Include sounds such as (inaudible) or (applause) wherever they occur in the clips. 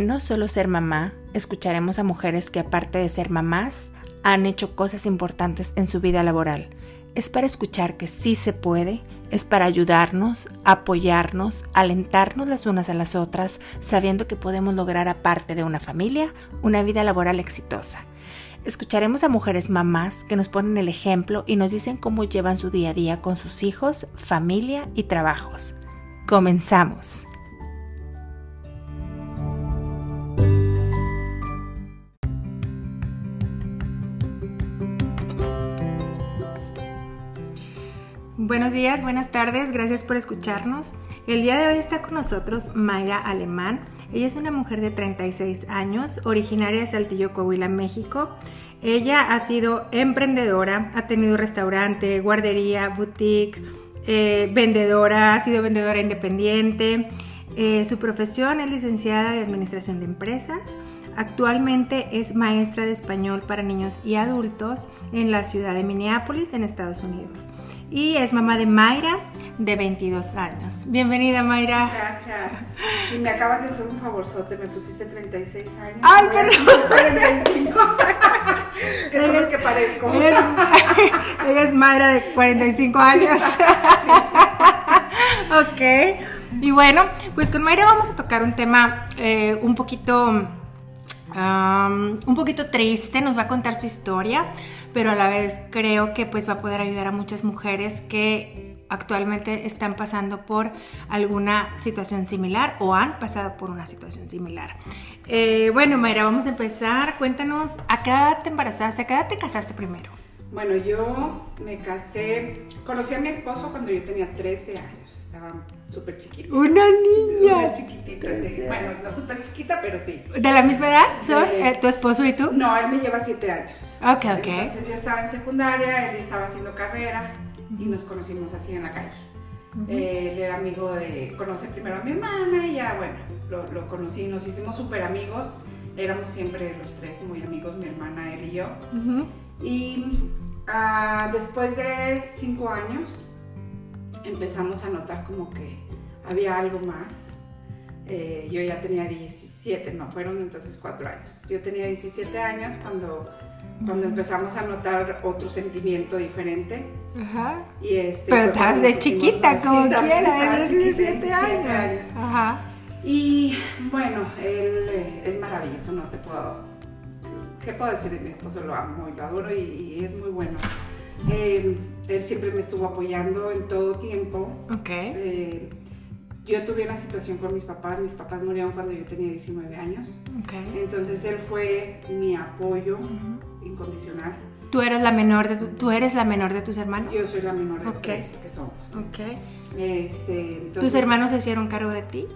No Solo Ser Mamá, escucharemos a mujeres que aparte de ser mamás, han hecho cosas importantes en su vida laboral. Es para escuchar que sí se puede, es para ayudarnos, apoyarnos, alentarnos las unas a las otras, sabiendo que podemos lograr aparte de una familia, una vida laboral exitosa. Escucharemos a mujeres mamás que nos ponen el ejemplo y nos dicen cómo llevan su día a día con sus hijos, familia y trabajos. Comenzamos. Buenos días, buenas tardes, gracias por escucharnos. El día de hoy está con nosotros Mayra Alemán. Ella es una mujer de 36 años, originaria de Saltillo, Coahuila, México. Ella ha sido emprendedora, ha tenido restaurante, guardería, boutique, eh, vendedora, ha sido vendedora independiente. Eh, su profesión es licenciada de Administración de Empresas. Actualmente es maestra de español para niños y adultos en la ciudad de Minneapolis, en Estados Unidos y es mamá de Mayra, de 22 años. Bienvenida, Mayra. Gracias. Y me acabas de hacer un favorzote, me pusiste 36 años. Ay, perdón. 45. ¿Qué son los que parezco? Ella es (laughs) Mayra de 45 años. (laughs) ok. Y bueno, pues con Mayra vamos a tocar un tema eh, un poquito un poquito triste, nos va a contar su historia, pero a la vez creo que pues va a poder ayudar a muchas mujeres que actualmente están pasando por alguna situación similar o han pasado por una situación similar. Eh, bueno, Mayra, vamos a empezar. Cuéntanos, ¿a qué edad te embarazaste? ¿A qué edad te casaste primero? Bueno, yo me casé, conocí a mi esposo cuando yo tenía 13 años, estaba súper chiquita. Una niña. Súper chiquitita, sí. Bueno, no súper chiquita, pero sí. ¿De la misma edad son eh, tu esposo y tú? No, él me lleva 7 años. Ok, ok. Entonces yo estaba en secundaria, él estaba haciendo carrera y nos conocimos así en la calle. él era amigo de, conocí primero a mi hermana y ya, bueno, lo, lo conocí, nos hicimos súper amigos. Éramos siempre los tres muy amigos, mi hermana, él y yo. Y uh, después de cinco años empezamos a notar como que había algo más. Eh, yo ya tenía 17, no, fueron entonces cuatro años. Yo tenía 17 años cuando, cuando empezamos a notar otro sentimiento diferente. Ajá. Y este, Pero estabas de chiquita, como sí, quiera, de de 17 años. años. Ajá. Y bueno, él eh, es maravilloso, no te puedo ¿qué puedo decir de mi esposo? Lo amo y lo adoro y, y es muy bueno. Eh, él siempre me estuvo apoyando en todo tiempo. Ok. Eh, yo tuve una situación con mis papás, mis papás murieron cuando yo tenía 19 años. Ok. Entonces él fue mi apoyo incondicional. ¿Tú eres la menor de tu- tú eres la menor de tus hermanos? Yo soy la menor de Ok. tres que somos. Ok. Este, entonces- ¿Tus hermanos se hicieron cargo de ti?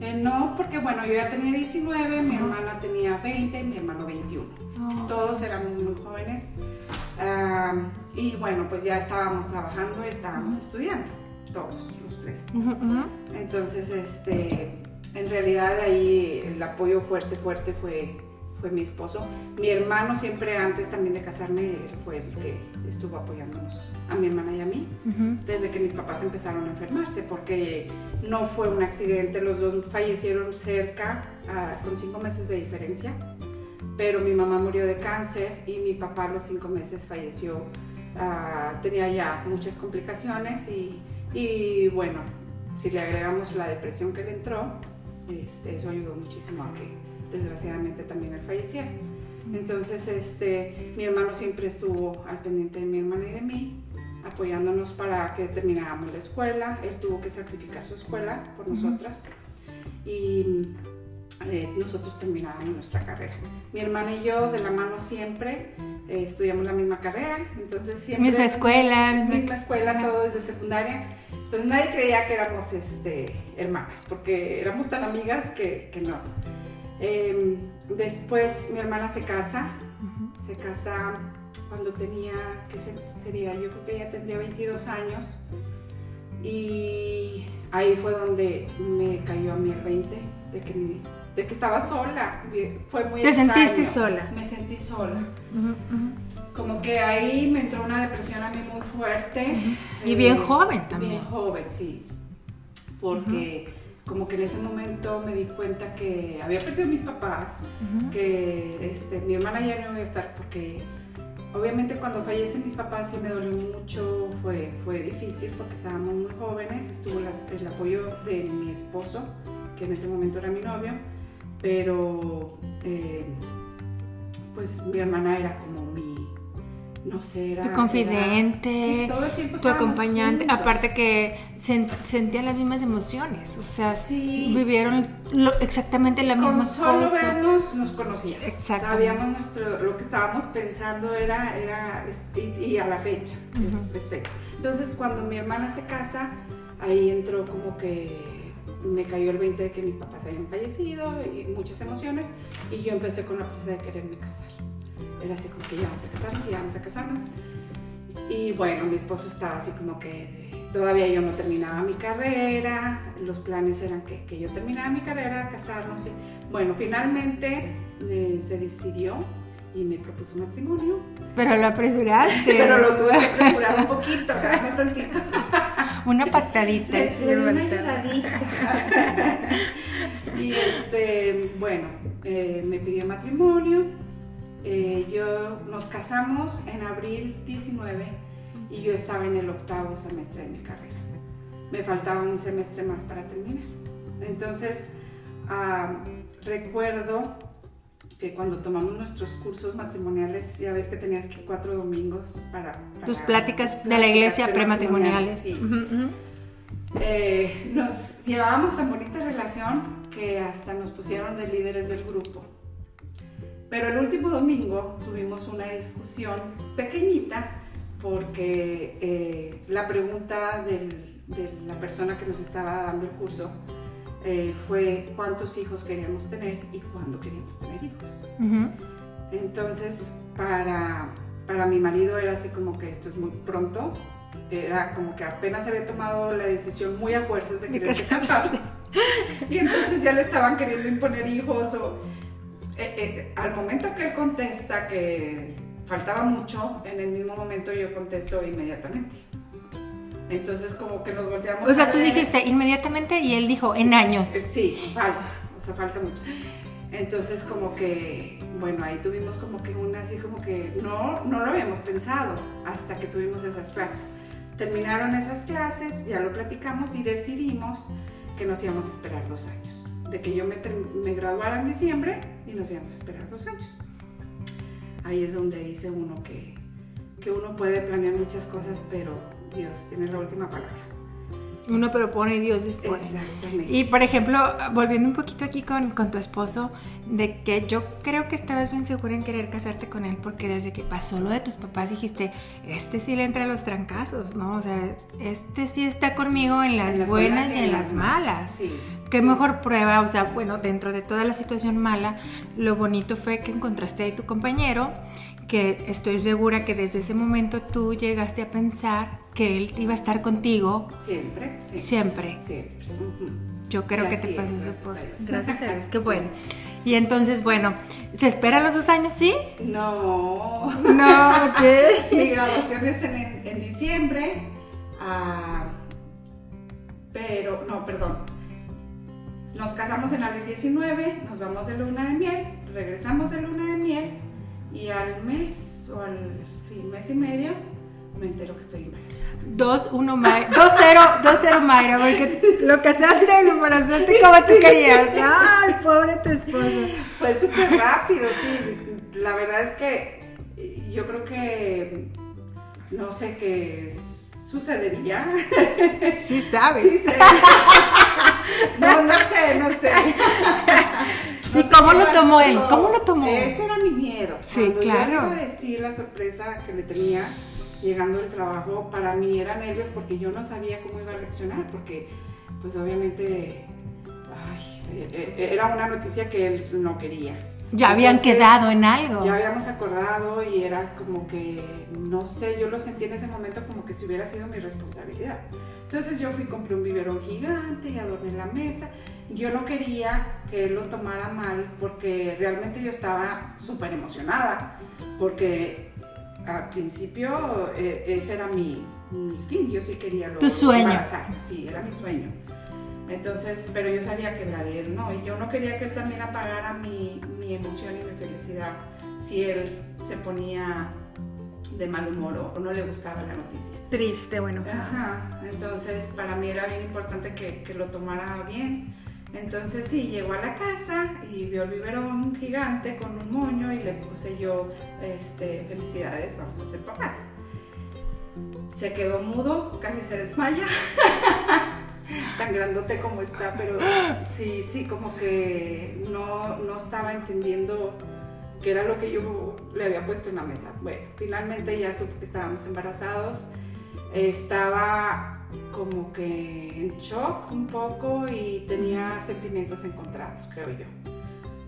Eh, no, porque bueno, yo ya tenía 19, mi hermana tenía 20 y mi hermano 21. Oh, Todos éramos muy jóvenes. Y bueno, pues ya estábamos trabajando y estábamos estudiando, todos los tres. Entonces, este, en realidad ahí el apoyo fuerte, fuerte fue, fue mi esposo. Mi hermano siempre antes también de casarme él fue el que estuvo apoyándonos a mi hermana y a mí Ujú. desde que mis papás empezaron a enfermarse, porque no fue un accidente, los dos fallecieron cerca, ah, con cinco meses de diferencia, pero mi mamá murió de cáncer y mi papá a los cinco meses falleció, ah, tenía ya muchas complicaciones y, y bueno, si le agregamos la depresión que le entró, este, eso ayudó muchísimo a que desgraciadamente también él falleciera. Entonces, este, mi hermano siempre estuvo al pendiente de mi hermana y de mí, apoyándonos para que termináramos la escuela. Él tuvo que sacrificar su escuela por nosotras y eh, nosotros terminábamos nuestra carrera. Mi hermana y yo, de la mano siempre, eh, estudiamos la misma carrera, entonces siempre... Misma escuela, misma, misma- escuela, Ajá. todo desde secundaria. Entonces nadie creía que éramos este, hermanas, porque éramos tan amigas que, que no. Eh, después mi hermana se casa, se casa cuando tenía, ¿qué se- sería? Yo creo que ella tendría 22 años. Y ahí fue donde me cayó a mí el 20 de que, de que estaba sola. Fue muy ¿Te extraño. sentiste sola? Me sentí sola. Como que ahí me entró una depresión a mí muy fuerte. Y bien Eh, joven también. Bien joven, sí. Porque como que en ese momento me di cuenta que había perdido a mis papás, que este, mi hermana ya no iba a estar porque obviamente cuando fallecen mis papás sí me dolió mucho, fue, fue difícil porque estábamos muy jóvenes, estuvo el apoyo de mi esposo, que en ese momento era mi novio, pero eh, pues mi hermana era como mi no sé, era... Tu confidente, tu acompañante, aparte que sentían las mismas emociones, o sea, vivieron exactamente la misma cosa. Con solo vernos nos conocíamos, sabíamos nuestro, lo que estábamos pensando era, era y, a la fecha, Entonces cuando mi hermana se casa, ahí entró como que me cayó el 20 de que mis papás habían fallecido y muchas emociones y yo empecé con la prisa de quererme casar era así como que ya vamos a casarnos y ya vamos a casarnos. Y bueno, mi esposo estaba así como que todavía yo no terminaba mi carrera, los planes eran que, que yo terminara mi carrera, casarnos. Y, bueno, finalmente eh, se decidió y me propuso matrimonio. Pero lo apresuraste. Pero lo tuve que apresurar un poquito, un tantito. Una patadita. una patadita. (laughs) y este, bueno, eh, me pidió matrimonio eh, yo nos casamos en abril 19 y yo estaba en el octavo semestre de mi carrera. Me faltaba un semestre más para terminar. Entonces, recuerdo que cuando tomamos nuestros cursos matrimoniales, ya ves que tenías que cuatro domingos para... Tus pláticas, de la iglesia prematrimoniales. Eh, nos llevábamos tan bonita relación que hasta nos pusieron de líderes del grupo. Pero el último domingo tuvimos una discusión pequeñita porque eh, la pregunta de la persona que nos estaba dando el curso eh, fue cuántos hijos queríamos tener y cuándo queríamos tener hijos. Entonces, para, para mi marido era así como que esto es muy pronto, era como que apenas había tomado la decisión muy a fuerzas de quererse casarse. y entonces ya le estaban queriendo imponer hijos o eh, eh, al momento que él contesta que faltaba mucho, en el mismo momento yo contesto inmediatamente. Entonces como que nos volteamos. O sea, tú dijiste inmediatamente y él dijo en años. Eh, sí, falta, o sea, falta mucho. Entonces como que, bueno, ahí tuvimos como que una así como que no, no lo habíamos pensado hasta que tuvimos esas clases. Terminaron esas clases, ya lo platicamos y decidimos que nos íbamos a esperar dos años de que yo me, graduara en diciembre y nos íbamos a esperar dos años. Ahí es donde dice uno que, que uno puede planear muchas cosas, pero Dios tiene la última palabra. Uno propone y Dios dispone. Exactamente. Y por ejemplo, volviendo un poquito aquí con, con, tu esposo, de que yo creo que estabas bien segura en querer casarte con él, porque desde que pasó lo de tus papás dijiste, este sí le entra a los trancazos, ¿no? O sea, este sí está conmigo en las, buenas, y en, las malas. Sí. Qué mejor prueba, o sea, bueno, dentro de toda la situación mala, lo bonito fue que encontraste ahí tu compañero que estoy segura que desde ese momento tú llegaste a pensar que él iba a estar contigo. Siempre, sí. Siempre. Siempre. Yo creo que te pasó eso por... Gracias a Dios, qué (laughs) bueno. Y entonces, bueno, ¿se espera los dos años, sí? No. No, ¿qué? (laughs) Mi graduación es en, en diciembre, ah, pero, no, perdón. Nos casamos en abril 19, nos vamos de luna de miel, regresamos de luna de miel y al mes, o al sí, mes y medio, me entero que estoy embarazada. 2, 1, Mayra. 2, 0, 2, 0, Mayra, porque lo casaste, lo embarazaste como tú querías. Ay, pobre tu esposo. Fue súper rápido, sí. La verdad es que yo creo que no sé qué sucedería. Sí sabes. Sí sé. (laughs) No, no sé, no sé. ¿Y cómo lo tomó él? ¿Cómo lo tomó? Ese era mi miedo. Sí, claro. Yo decir la sorpresa que le tenía llegando al trabajo, para mí era nervios porque yo no sabía cómo iba a reaccionar, porque pues obviamente ay, e, e, era una noticia que él no quería. Ya habían quedado en algo. Ya habíamos acordado y era como que, no sé, yo lo sentí en ese momento como que si hubiera sido mi responsabilidad. Entonces yo fui, compré un biberón gigante y adorné la mesa. Yo no quería que él lo tomara mal porque realmente yo estaba súper emocionada, porque al principio eh, ese era mi, mi, fin, yo sí quería lo Tu sueño. Sí, era mi sueño. Entonces, pero yo sabía que la de él no, y yo no quería que él también apagara mi, mi emoción y mi felicidad si él se ponía de mal humor o no le gustaba la noticia. Triste, bueno. Ajá, entonces para mí era bien importante que, que lo tomara bien. Entonces sí, llegó a la casa y vio el biberón gigante con un moño y le puse yo, este, felicidades, vamos a ser papás. Se quedó mudo, casi se desmaya. (laughs) Tan grandote como está, pero sí, sí, como que no, no estaba entendiendo qué era lo que yo le había puesto en la mesa. Bueno, finalmente ya supe que estábamos embarazados. Estaba como que en shock un poco y tenía sentimientos encontrados, creo yo.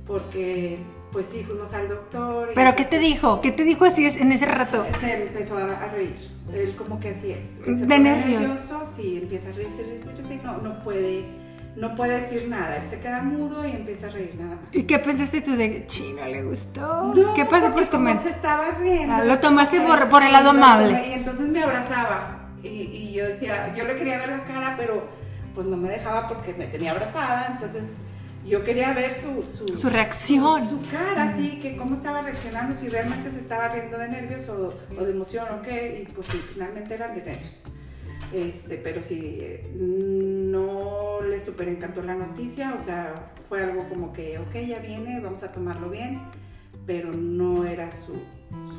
Porque, pues sí, fuimos al doctor. y ¿Pero qué te dijo? ¿Qué te dijo así es- en ese rato? Se, se empezó a, a reír. Él como que así es. Se De nervios. nervioso, sí, empieza a reírse, reírse, reírse, no, no puede, no puede decir nada. Él se queda mudo y empieza a reír nada más. ¿Y qué pensaste tú de chino le gustó? No, ¿Qué pasó por tu mente? se estaba riendo. Ah, lo tomaste por- por el lado amable. Y entonces me abrazaba. Y, y yo decía, yo le quería ver la cara, pero pues no me dejaba porque me tenía abrazada. Entonces yo quería ver su, su, Su reacción. Su, su cara, sí, que cómo estaba reaccionando, si realmente se estaba riendo de nervios o, o de emoción o qué. Y pues sí, finalmente eran de nervios. Este, pero sí, no le súper encantó la noticia, o sea, fue algo como que, ok, ya viene, vamos a tomarlo bien, pero no era su,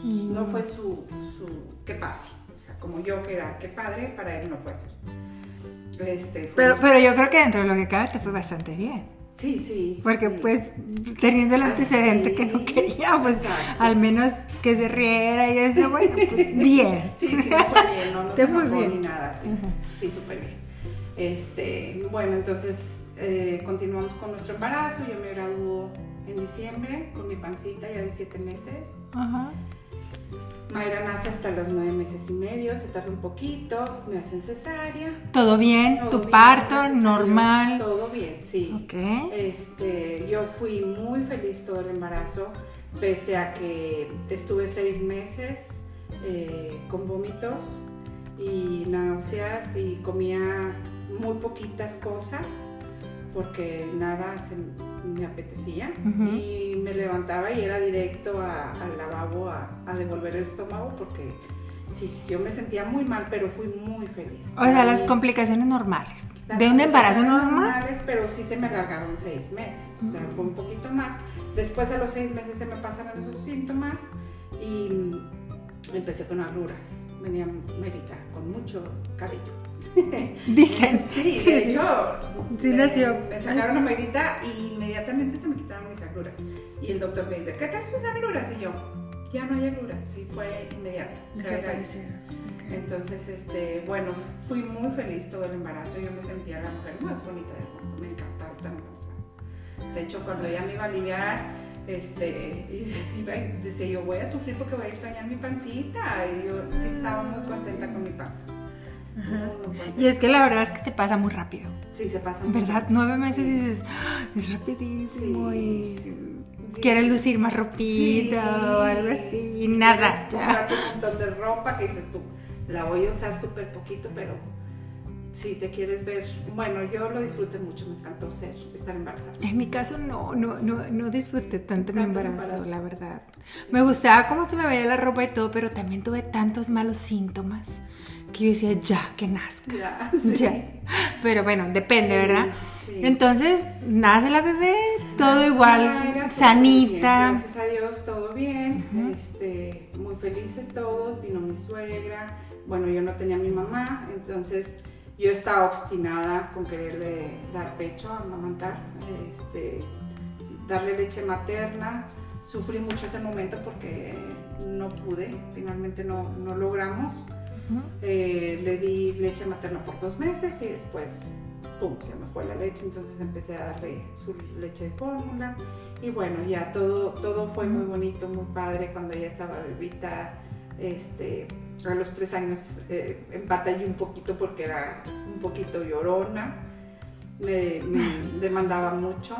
Mm. no fue su, su, qué padre, sea, como yo que era, qué padre, para él no fue así. Este, Pero, fuimos- pero yo creo que dentro de lo que cabe te fue bastante bien. sí, sí. Porque sí. pues teniendo el Ah, antecedente que no quería, pues exacto. al menos que se riera y eso, bueno, pues (laughs) bien. Sí, sí, fue bien, no, no (laughs) Te se fue bien. ni nada, sí, Ajá. sí, súper bien. Este, bueno, entonces eh, continuamos con nuestro embarazo, yo me graduó en diciembre con mi pancita ya de siete meses. Ajá. Mayra nace hasta los nueve meses y medio, se tarda un poquito, me hacen cesárea. ¿Todo bien? todo ¿Tu bien, parto normal? Todo bien, sí. Ok. Este, yo fui muy feliz todo el embarazo, pese a que estuve seis meses eh, con vómitos y náuseas y comía muy poquitas cosas porque nada se me apetecía Ujú. y me levantaba y era directo a- al lavabo a, a devolver el estómago porque sí, yo me sentía muy mal, pero fui muy feliz. O sea, las complicaciones normales. las ¿De un embarazo normal? normales, pero sí se me alargaron seis meses, o sea, fue un poquito más. Después a los seis meses se me pasaron esos síntomas y empecé con agruras. Venía Merita con mucho cabello. (laughs) Dicen. Sí, Sí, de hecho, sí me, nació. me sacaron a Merita y inmediatamente se me quitaron mis agruras. Y el doctor me dice, ¿qué tal sus agruras? Y yo, ya no hay agruras. Y fue inmediato. O sea, era eso. Entonces, este, bueno, fui muy feliz todo el embarazo. Yo me sentía la mujer más bonita del mundo. Me encantaba estar embarazada. De hecho, cuando ya me iba a aliviar, este, (laughs) iba decía yo voy a sufrir porque voy a extrañar mi pancita. Y yo sí estaba muy contenta con mi panza. Y es que la verdad es que te pasa muy rápido. Sí, se pasa muy ¿Verdad? rápido. Nueve meses Sí. y dices, "Ah, es rapidísimo Sí. y Sí. quieres lucir más ropita o algo así y nada. Ya. un montón de ropa que dices tú, la voy a usar súper poquito, pero si te quieres ver, bueno, yo lo disfruté mucho, me encantó ser, estar embarazada. En mi caso no, no, no, no disfruté tanto mi Tanto embarazo, embarazo. la verdad. Me gustaba cómo se me veía la ropa y todo, pero también tuve tantos malos síntomas que yo decía, ya, que nazca. Ya, (laughs) Ya. Pero bueno, depende, Sí, ¿verdad? sí. Entonces, nace la bebé, todo igual, todo sanita. Gracias a Dios, todo bien. este, muy felices todos. Vino mi suegra. Bueno, yo no tenía a mi mamá, entonces yo estaba obstinada con quererle dar pecho, amamantar, este, darle leche materna. Sufrí mucho ese momento porque no pude, finalmente no, no logramos. Eh, le di leche materna por dos meses y después, pum, se me fue la leche, entonces empecé a darle su leche de fórmula. Y bueno, ya todo, todo fue muy bonito, muy padre. Cuando ya estaba bebita, este, a los tres años eh, empatallé un poquito porque era un poquito llorona, me, me (laughs) demandaba mucho.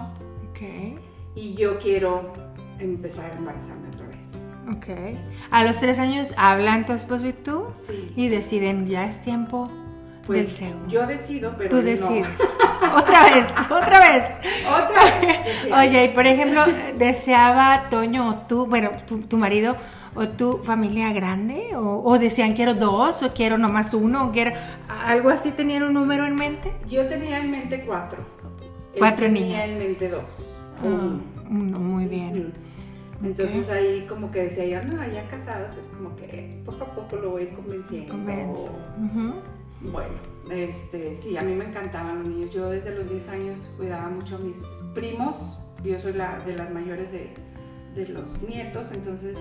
Ok, y yo quiero empezar a embarazarme otra vez. Ok. A los tres años hablan tu esposo y tú Sí. y deciden, ya es tiempo Pues Del seguro. yo decido, pero Tú él no. decides. (laughs) otra vez, otra vez. Otra vez. (laughs) Oye, y por ejemplo, ¿deseaba Toño o tú, bueno, tu, tu marido o tu familia grande? O, o decían quiero dos o quiero nomás uno? O quiero, ¿Algo así tenían un número en mente? Yo tenía en mente cuatro. Él Cuatro tenía niñas. en mente dos. o uno. uno, muy bien. Ujú. Entonces ahí como que decía yo, no, ya casados es como que poco a poco lo voy a ir convenciendo. Convenzo. Ujú. Bueno, este, sí, a mí me encantaban los niños. Yo desde los 10 años cuidaba mucho a mis primos. Yo soy la de las mayores de, de los nietos, entonces...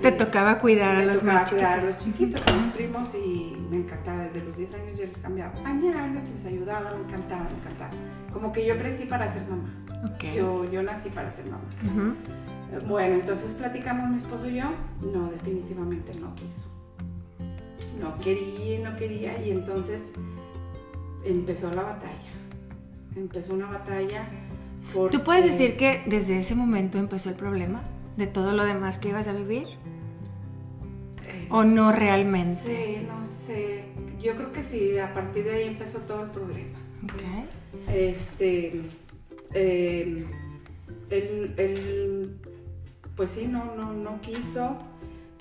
Te eh, tocaba cuidar a los tocaba más cuidar a los chiquitos. chiquitos, a mis primos, y me encantaba. Desde los 10 años yo les cambiaba pañales, les ayudaba, me encantaba, me encantaba. Como que yo crecí para ser mamá. Ok. Yo, yo nací para ser mamá. Ujú. Eh, Bueno, entonces platicamos mi esposo y yo. No, definitivamente no quiso. No quería, no quería. Y entonces empezó la batalla. Empezó una batalla. Porque... ¿Tú puedes decir que desde ese momento empezó el problema de todo lo demás que ibas a vivir? Eh, ¿O no realmente? Sí, no sé. Yo creo que sí, a partir de ahí empezó todo el problema. Ok. Este, eh, él, él, pues sí, no, no, no quiso.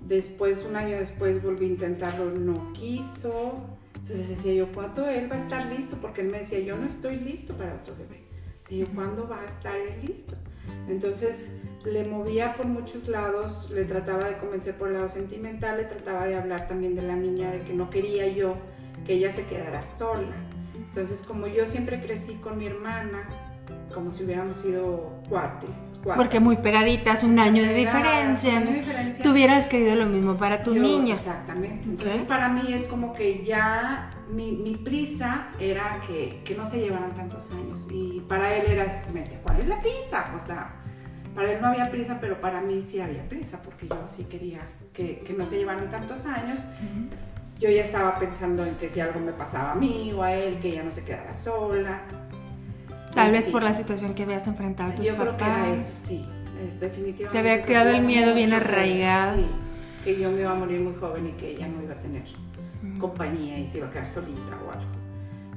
Después, un año después, volví a intentarlo, no quiso. Entonces decía yo, ¿cuándo él va a estar listo? Porque él me decía, yo no estoy listo para otro bebé. Decía yo, ¿cuándo va a estar él listo? Entonces le movía por muchos lados, le trataba de convencer por el lado sentimental, le trataba de hablar también de la niña, de que no quería yo que ella se quedara sola. Entonces, como yo siempre crecí con mi hermana, como si hubiéramos sido cuates. Porque muy pegaditas, un año de diferencia. entonces, diferencia. Tú hubieras querido lo mismo para tu Yo- niña. Exactamente. Entonces, para mí es como que ya mi, mi prisa era que, que no se llevaran tantos años. Y para él era, me decía, ¿cuál es la prisa? O sea, para él no había prisa, pero para mí sí había prisa, porque yo sí quería que, que no se llevaran tantos años. Yo ya estaba pensando en que si algo me pasaba a mí o a él, que ella no se quedara sola. Tal vez por la situación que habías enfrentado a tus Yo creo que era papás. eso, sí. Es definitivamente. Te había quedado el miedo bien arraigado. sí, que yo me iba a morir muy joven y que ella no iba a tener compañía y se iba a quedar solita o algo.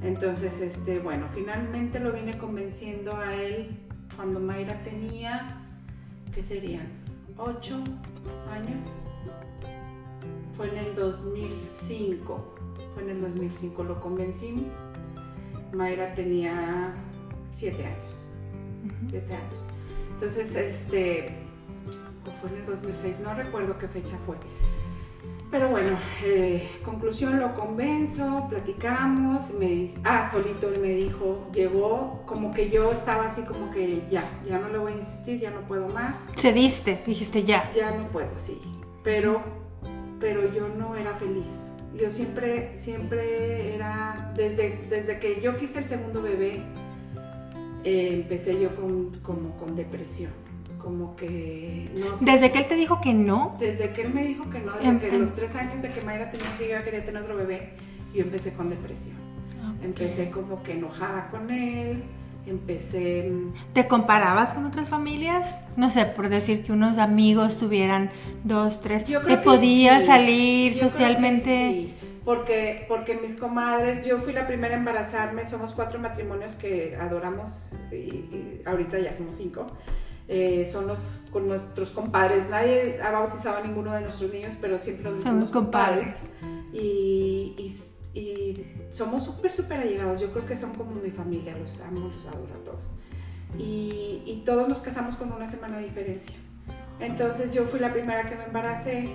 Entonces, este, bueno, finalmente lo vine convenciendo a él cuando Mayra tenía, ¿qué serían? ¿Ocho años? Fue en el 2005. Fue en el 2005 lo convencí. Mayra tenía siete años. Siete años. Entonces, este, o fue en el 2006, no recuerdo qué fecha fue. Pero bueno, eh, conclusión, lo convenzo, platicamos, me ah, solito él me dijo, llegó, como que yo estaba así como que ya, ya no le voy a insistir, ya no puedo más, Cediste, dijiste ya. ya no puedo, sí. Pero, pero yo no era feliz. Yo siempre, siempre era, desde, desde que yo quise el segundo bebé, eh, empecé yo con, como con depresión, como que no sé. Desde que él te dijo que no, Desde que él me dijo que no, desde Em- que em- los tres años de que Mayra tenía que yo quería tener otro bebé, yo empecé con depresión. Empecé como que enojada con él, empecé... mm, ¿te comparabas con otras familias? No sé, por decir que unos amigos tuvieran dos, tres, Yo te creo que podías sí. salir Yo creo que socialmente. sí, porque, porque mis comadres, yo fui la primera a embarazarme, somos cuatro matrimonios que adoramos y, y ahorita ya somos cinco. Eh, son los, con nuestros compadres, nadie ha bautizado a ninguno de nuestros niños, pero siempre los Somos decimos compadres. Y, y- y somos súper, súper allegados. Yo creo que son como mi familia, los amo, los adoro a todos. Y, y todos nos casamos con una semana de diferencia. Entonces yo fui la primera que me embaracé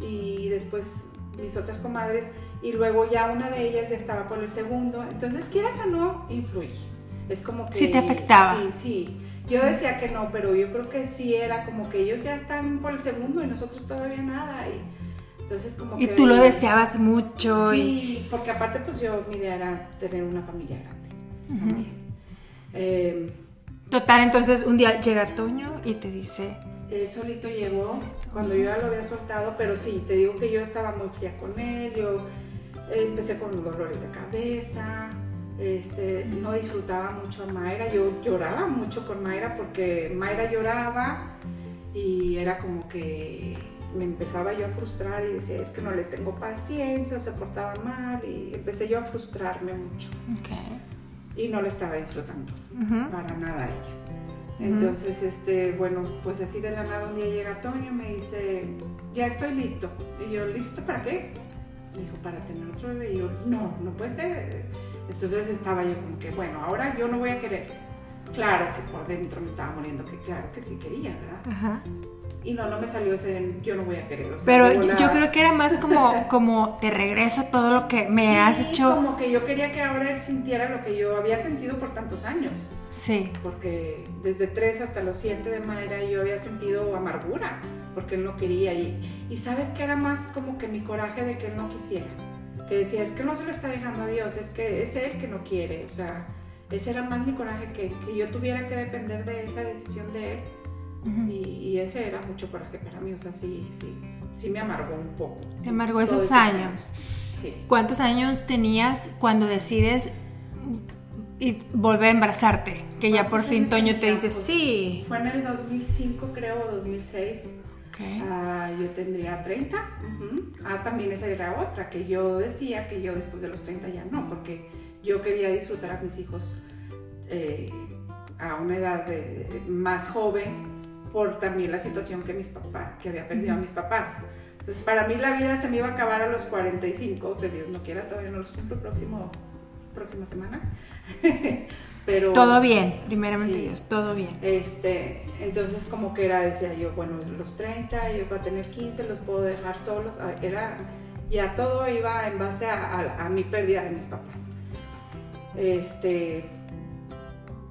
y después mis otras comadres y luego ya una de ellas ya estaba por el segundo. Entonces quieras o no, influye. Es como que... Sí te afectaba. Sí, sí. Yo decía que no, pero yo creo que sí era como que ellos ya están por el segundo y nosotros todavía nada. Y entonces como Y que... tú lo deseabas mucho. y- Sí, porque aparte pues yo mi idea era tener una familia grande también. Eh, Total, entonces un día llega Toño y te dice, él solito llegó cuando yo ya lo había soltado, pero sí, te digo que yo estaba muy fría con él, yo eh, empecé con los dolores de cabeza, este, no disfrutaba mucho a Mayra, yo lloraba mucho con Mayra porque Mayra lloraba y era como que me empezaba yo a frustrar y decía, es que no le tengo paciencia, se portaba mal y empecé yo a frustrarme mucho. Y no le estaba disfrutando para nada a ella. Entonces, este, bueno, pues así de la nada un día llega Toño y me dice, ya estoy listo. Y yo, ¿listo para qué? Me dijo, para tener otro bebé. Y yo, no, no puede ser. Entonces estaba yo como que, bueno, ahora yo no voy a querer. Claro que por dentro me estaba muriendo, que claro que sí quería, ¿verdad? Ajá y no, no me salió ese yo no voy a querer. Pero yo creo que era más como, como te regreso todo lo que me has hecho. Como que yo quería que ahora él sintiera lo que yo había sentido por tantos años. Sí. Porque desde tres hasta los siete de Mayra yo había sentido amargura, porque él no quería. Y, y sabes que era más como que mi coraje de que él no quisiera. Que decía, es que no se lo está dejando a Dios, es que es él que no quiere. O sea, ese era más mi coraje, que, que yo tuviera que depender de esa decisión de él y, ese era mucho coraje para mí, o sea, sí, sí, sí me amargó un poco. Te amargó esos años. Sí. ¿Cuántos años tenías cuando decides y volver a embarazarte? Que ya por fin Toño te dice, pues, sí. Fue en el 2005, creo, o 2006. Okay. Ah, yo tendría 30. Ah, también esa era otra, que yo decía que yo después de los 30 ya no, porque yo quería disfrutar a mis hijos eh, a una edad más joven por también la situación que mis papás, que había perdido a mis papás. Entonces, para mí la vida se me iba a acabar a los 45, que Dios no quiera, todavía no los cumplo próximo, próxima semana. (laughs) Pero todo bien, primeramente Dios, todo bien. Este, entonces como que era decía yo, bueno, los 30 yo voy a tener 15, los puedo dejar solos, ah, era ya todo iba en base a, a, mi pérdida de mis papás. Este,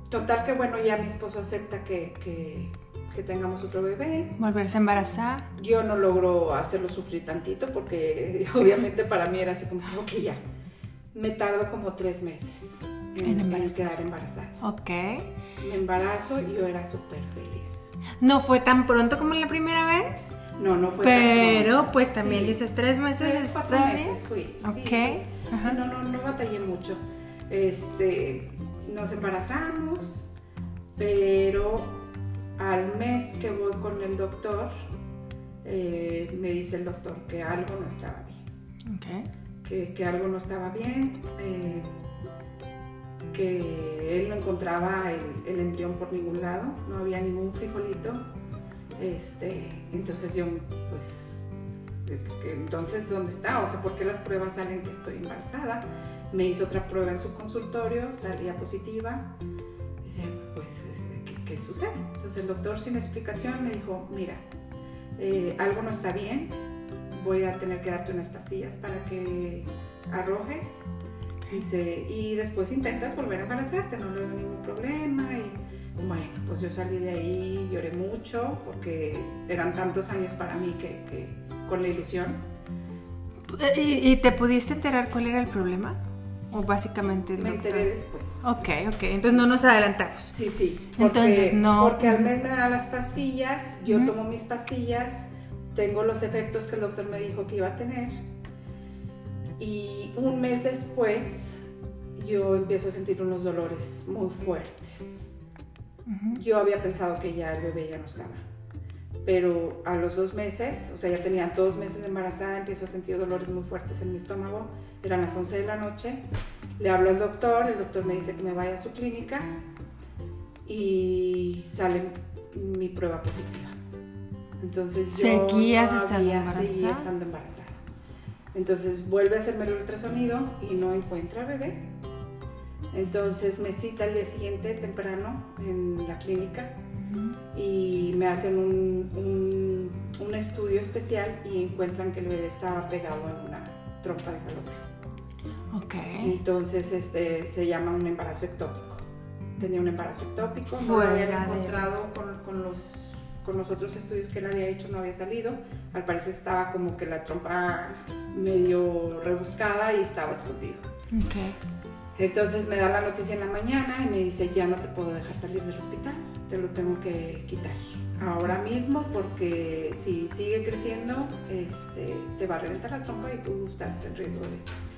total que bueno, ya mi esposo acepta que, que que tengamos otro bebé. Volverse a embarazar. Yo no logro hacerlo sufrir tantito porque (laughs) obviamente para mí era así como, que ya. Me tardo como tres meses en, en, quedar embarazada. Ok. Me embarazo y yo era súper feliz. ¿No fue tan pronto como la primera vez? No, no fue Pero, tan pues también dices tres meses. Tres, cuatro meses fui. Ok. Sí, no, no, no batallé mucho. Este, nos embarazamos, pero al mes que voy con el doctor, eh, me dice el doctor que algo no estaba bien. Que, algo no estaba bien, eh, que él no encontraba el, embrión por ningún lado, no había ningún frijolito. Este, entonces yo, pues, entonces, ¿dónde está? O sea, ¿por qué las pruebas salen que estoy embarazada? Me hizo otra prueba en su consultorio, salía positiva. Pues ¿qué sucede? Entonces el doctor sin explicación me dijo, mira, eh, algo no está bien, voy a tener que darte unas pastillas para que arrojes. Dice, y después intentas volver a embarazarte, no le veo ningún problema. Y bueno, pues yo salí de ahí, lloré mucho, porque eran tantos años para mí que, con la ilusión. ¿Y, ¿Y, te pudiste enterar cuál era el problema? ¿O básicamente Me enteré después. Ok, ok. Entonces no nos adelantamos. Sí, sí. Porque, Entonces no. Porque al mes me da las pastillas, yo tomo mis pastillas, tengo los efectos que el doctor me dijo que iba a tener. Y un mes después yo empiezo a sentir unos dolores muy fuertes. Yo había pensado que ya el bebé ya no estaba pero a los dos meses, o sea, ya tenía dos meses de embarazada, empiezo a sentir dolores muy fuertes en mi estómago, eran las 11 de la noche, le hablo al doctor, el doctor me dice que me vaya a su clínica y sale mi prueba positiva. Entonces ¿Seguías estando embarazada? Seguía estando embarazada. Entonces vuelve a hacerme el ultrasonido y no encuentra bebé. Entonces me cita el día siguiente temprano en la clínica y me hacen un, un, estudio especial y encuentran que el bebé estaba pegado en una trompa de falopio. Ok. Entonces este, se llama un embarazo ectópico. Tenía un embarazo ectópico, no lo había encontrado con, con, los, con los otros estudios que él había hecho, no había salido. Al parecer estaba como que la trompa medio rebuscada y estaba escondido. Okay. Entonces me da la noticia en la mañana y me dice, ya no te puedo dejar salir del hospital te lo tengo que quitar ahora mismo porque si sigue creciendo este, te va a reventar la trompa y tú estás en riesgo de...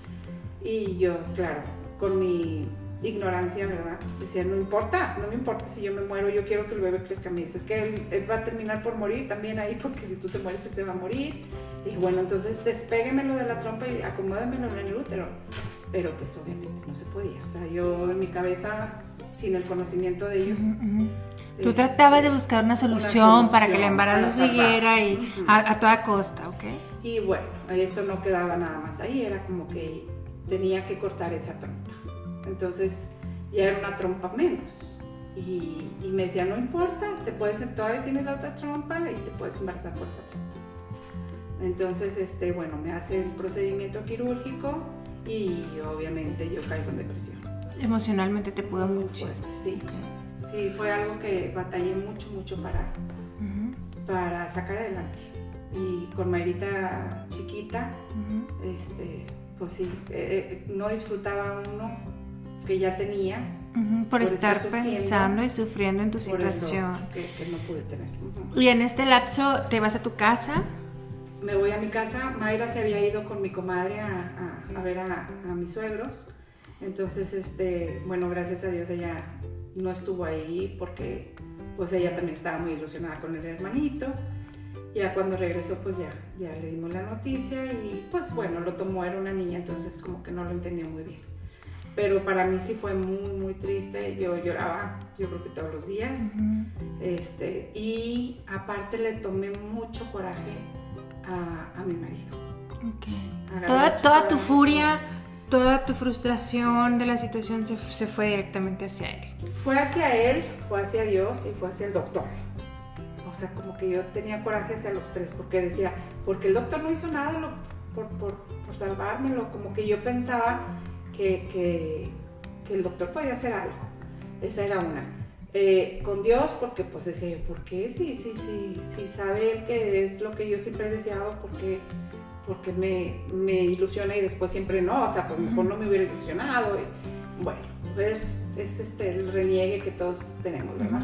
Y yo, claro, con mi ignorancia, ¿verdad? Decía, no importa, no me importa si yo me muero, yo quiero que el bebé crezca. Me dice, es que él, va a terminar por morir también ahí, porque si tú te mueres, él se va a morir. Y bueno, entonces despéguemelo de la trompa y acomódemelo en el útero. Pero pues obviamente no se podía. O sea, yo en mi cabeza, sin el conocimiento de ellos. Tú tratabas de buscar una solución, para que el embarazo siguiera y a, a, toda costa, ¿ok? Y bueno, eso no quedaba nada más ahí, era como que tenía que cortar esa trompa. Entonces ya era una trompa menos. Y, me decía, no importa, te puedes, todavía tienes la otra trompa y te puedes embarazar por esa trompa. Entonces, este, bueno, me hace el procedimiento quirúrgico y obviamente yo caigo en depresión. Emocionalmente te pudo mucho. sí. Sí, fue algo que batallé mucho, mucho para, para sacar adelante. Y con Mayrita chiquita, este, pues sí, eh, eh, no disfrutaba uno que ya tenía. por, estar, pensando y sufriendo en tu situación. Que, no pude tener. Y en este lapso te vas a tu casa. Me voy a mi casa. Mayra se había ido con mi comadre a, a, ver a, a, mis suegros. Entonces, este, bueno, gracias a Dios ella no estuvo ahí porque pues ella también estaba muy ilusionada con el hermanito. Ya cuando regresó, pues ya, ya le dimos la noticia y pues bueno, lo tomó, era una niña, entonces como que no lo entendió muy bien pero para mí sí fue muy, muy triste. Yo lloraba, yo creo que todos los días. este, y aparte le tomé mucho coraje a, mi marido. Okay. Toda, toda tu furia, toda tu frustración de la situación se, se, fue directamente hacia él. Fue hacia él, fue hacia Dios y fue hacia el doctor. O sea, como que yo tenía coraje hacia los tres, porque decía, porque el doctor no hizo nada por, por, por salvármelo, como que yo pensaba que, el doctor podía hacer algo. Esa era una. Eh, con Dios, porque pues decía, ¿por qué? Sí, sí, sí, sí sabe Él que es lo que yo siempre he deseado, porque, porque me, me ilusiona y después siempre no, o sea, pues mejor no me hubiera ilusionado. bueno, pues es este, el reniegue que todos tenemos, ¿verdad?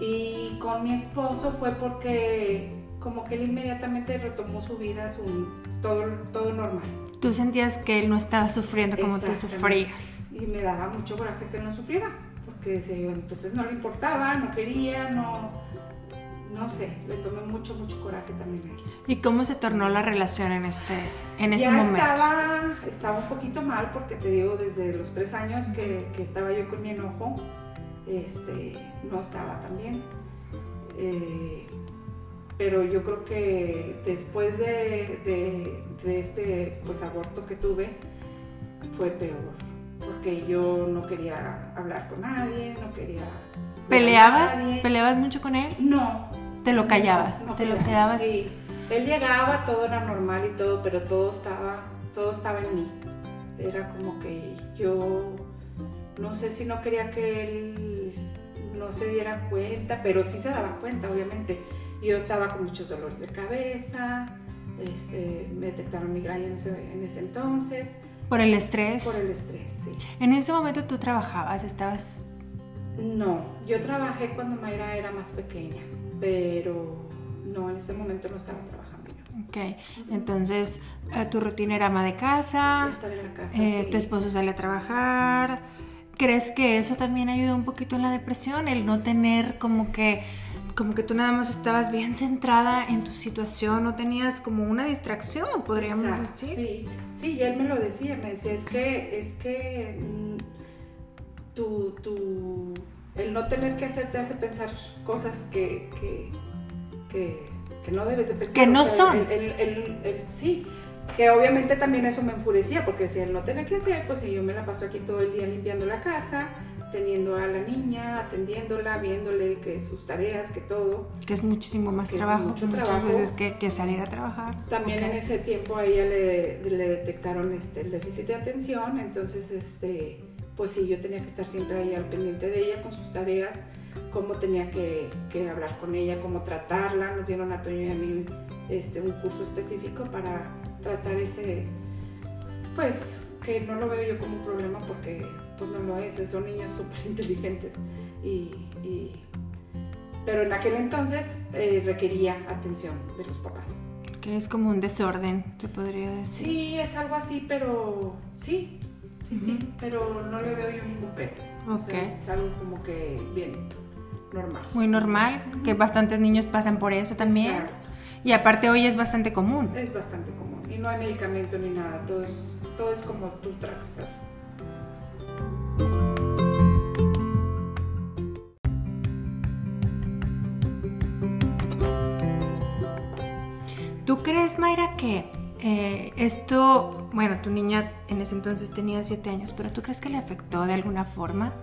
Y con mi esposo fue porque como que él inmediatamente retomó su vida, su, todo, todo normal. Tú sentías que él no estaba sufriendo como tú sufrías. Y me daba mucho coraje que no sufriera, porque entonces no le importaba, no quería, no, no sé, le tomé mucho, mucho coraje también a él. ¿Y cómo se tornó la relación en este, en ese momento? Estaba, estaba un poquito mal, porque te digo, desde los tres años que, que estaba yo con mi enojo, este, no estaba tan bien. Eh, pero yo creo que después de, este pues, aborto que tuve, fue peor, porque yo no quería hablar con nadie, no quería... ¿Peleabas? ¿Peleabas mucho con él? No. ¿Te lo callabas? ¿Te lo quedabas? Sí. Él llegaba, todo era normal y todo, pero todo estaba, todo estaba en mí. Era como que yo, no sé si no quería que él no se diera cuenta, pero sí se daba cuenta, obviamente yo estaba con muchos dolores de cabeza, este, me detectaron migraña en ese, en ese entonces. ¿Por el estrés? Por el estrés, sí. ¿En ese momento tú trabajabas? ¿Estabas...? No, yo trabajé cuando Mayra era más pequeña, pero no, en ese momento no estaba trabajando yo. Ok, entonces eh, tu rutina era ama de casa, Estar en la casa eh, tu esposo sale a trabajar. ¿Crees que eso también ayuda un poquito en la depresión? El no tener como que como que tú nada más estabas bien centrada en tu situación, no tenías como una distracción, podríamos decir. Sí, sí, y él me lo decía, me decía, es que, es que mm, tu, el no tener que hacer te hace pensar cosas que, que, que, no debes de pensar. Que no son. sí, que obviamente también eso me enfurecía, porque si él no tenía que hacer, pues si yo me la paso aquí todo el día limpiando la casa, teniendo a la niña, atendiéndola, viéndole que sus tareas, que todo. Que es muchísimo más trabajo, mucho muchas trabajo. veces que, salir a trabajar. También en ese tiempo a ella le, le, detectaron este, el déficit de atención, entonces, este, pues sí, yo tenía que estar siempre ahí al pendiente de ella con sus tareas, cómo tenía que, que hablar con ella, cómo tratarla. Nos dieron a Toño y a mí este, un curso específico para tratar ese, pues que no lo veo yo como un problema porque pues no lo es, son niños súper inteligentes. Y, pero en aquel entonces eh, requería atención de los papás. Que es como un desorden, se podría decir. Sí, es algo así, pero sí, sí, sí, pero no le veo yo ningún pero. O sea, es algo como que bien normal. Muy normal, que bastantes niños pasan por eso también. Exacto. Y aparte hoy es bastante común. Es bastante común y no hay medicamento ni nada, todo es, todo es como tú tratas. ¿Tú crees, Mayra, que eh, esto, bueno, tu niña en ese entonces tenía 7 años, pero ¿tú crees que le afectó de alguna forma?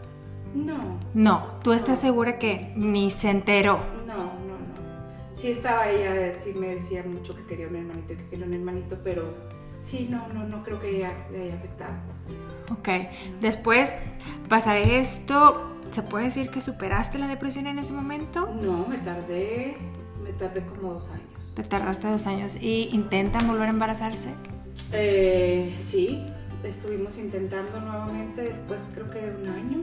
No, No, tú estás segura que ni se enteró. Sí estaba ella, sí me decía mucho que quería un hermanito, que quería un hermanito, pero sí, no, no, no creo que ella le haya afectado. Ok, después pasa esto, ¿se puede decir que superaste la depresión en ese momento? No, me tardé, me tardé como dos años. Te tardaste dos años y intentan volver a embarazarse. Eh, sí, estuvimos intentando nuevamente después creo que de un año.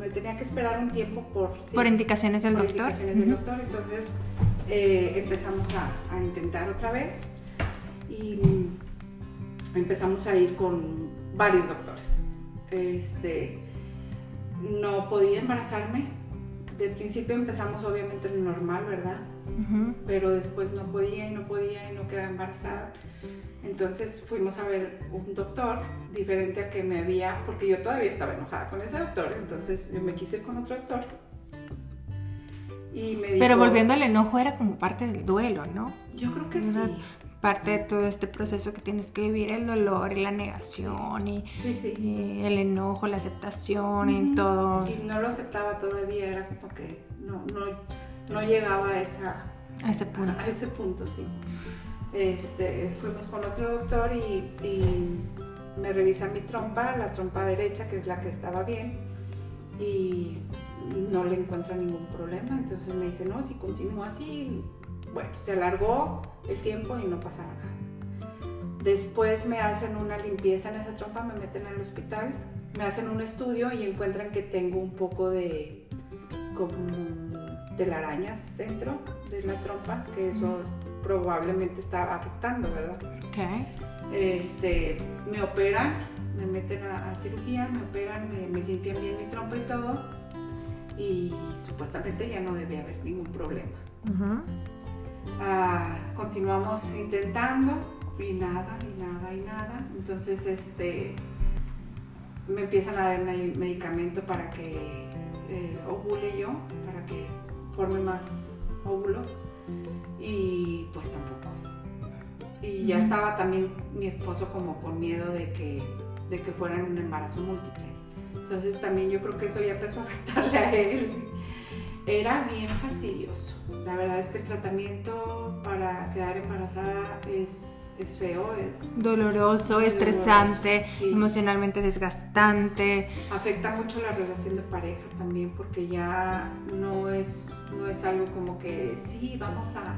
Me tenía que esperar un tiempo por... sí, Por indicaciones del por doctor. indicaciones del doctor. Entonces eh, empezamos a, a intentar otra vez y mm, empezamos a ir con varios doctores. Este, no podía embarazarme. De principio empezamos obviamente en lo normal, ¿verdad? Ujú. pero después no podía y no podía y no quedaba embarazada. Entonces fuimos a ver un doctor diferente a que me había, porque yo todavía estaba enojada con ese doctor, entonces yo me quise ir con otro doctor. Y me dijo, Pero volviendo al enojo era como parte del duelo, ¿no? Yo creo que ¿verdad? sí. Parte de todo este proceso que tienes que vivir, el dolor y la negación y, Sí, sí. y el enojo, la aceptación y Ujú. todo Y no lo aceptaba todavía, era como que no, no, no llegaba a, esa, a ese punto. a ese punto, sí. Este, fuimos con otro doctor y, y me revisan mi trompa, la trompa derecha, que es la que estaba bien, y no le encuentra ningún problema. Entonces me dice, no, si continúa así, bueno, se alargó el tiempo y no pasaba nada. Después me hacen una limpieza en esa trompa, me meten al hospital, me hacen un estudio y encuentran que tengo un poco de como telarañas dentro de la trompa, que eso probablemente estaba afectando, ¿verdad? Ok. Este, me operan, me meten a, a cirugía, me operan, me, me limpian bien mi trompa y todo, y supuestamente ya no debe haber ningún problema. Ah, continuamos intentando y nada, y nada, y nada. Entonces, este, me empiezan a dar me- medicamento para que eh, ovule yo, para que forme más óvulos. Y pues tampoco. Y ya estaba también mi esposo como con miedo de que, de que fueran un embarazo múltiple. Entonces también yo creo que eso ya empezó a afectarle a él. Era bien fastidioso. La verdad es que el tratamiento para quedar embarazada es, es feo, es, Doloroso, estresante, sí. emocionalmente desgastante. afecta mucho la relación de pareja también porque ya no es, no es algo como que sí, vamos a...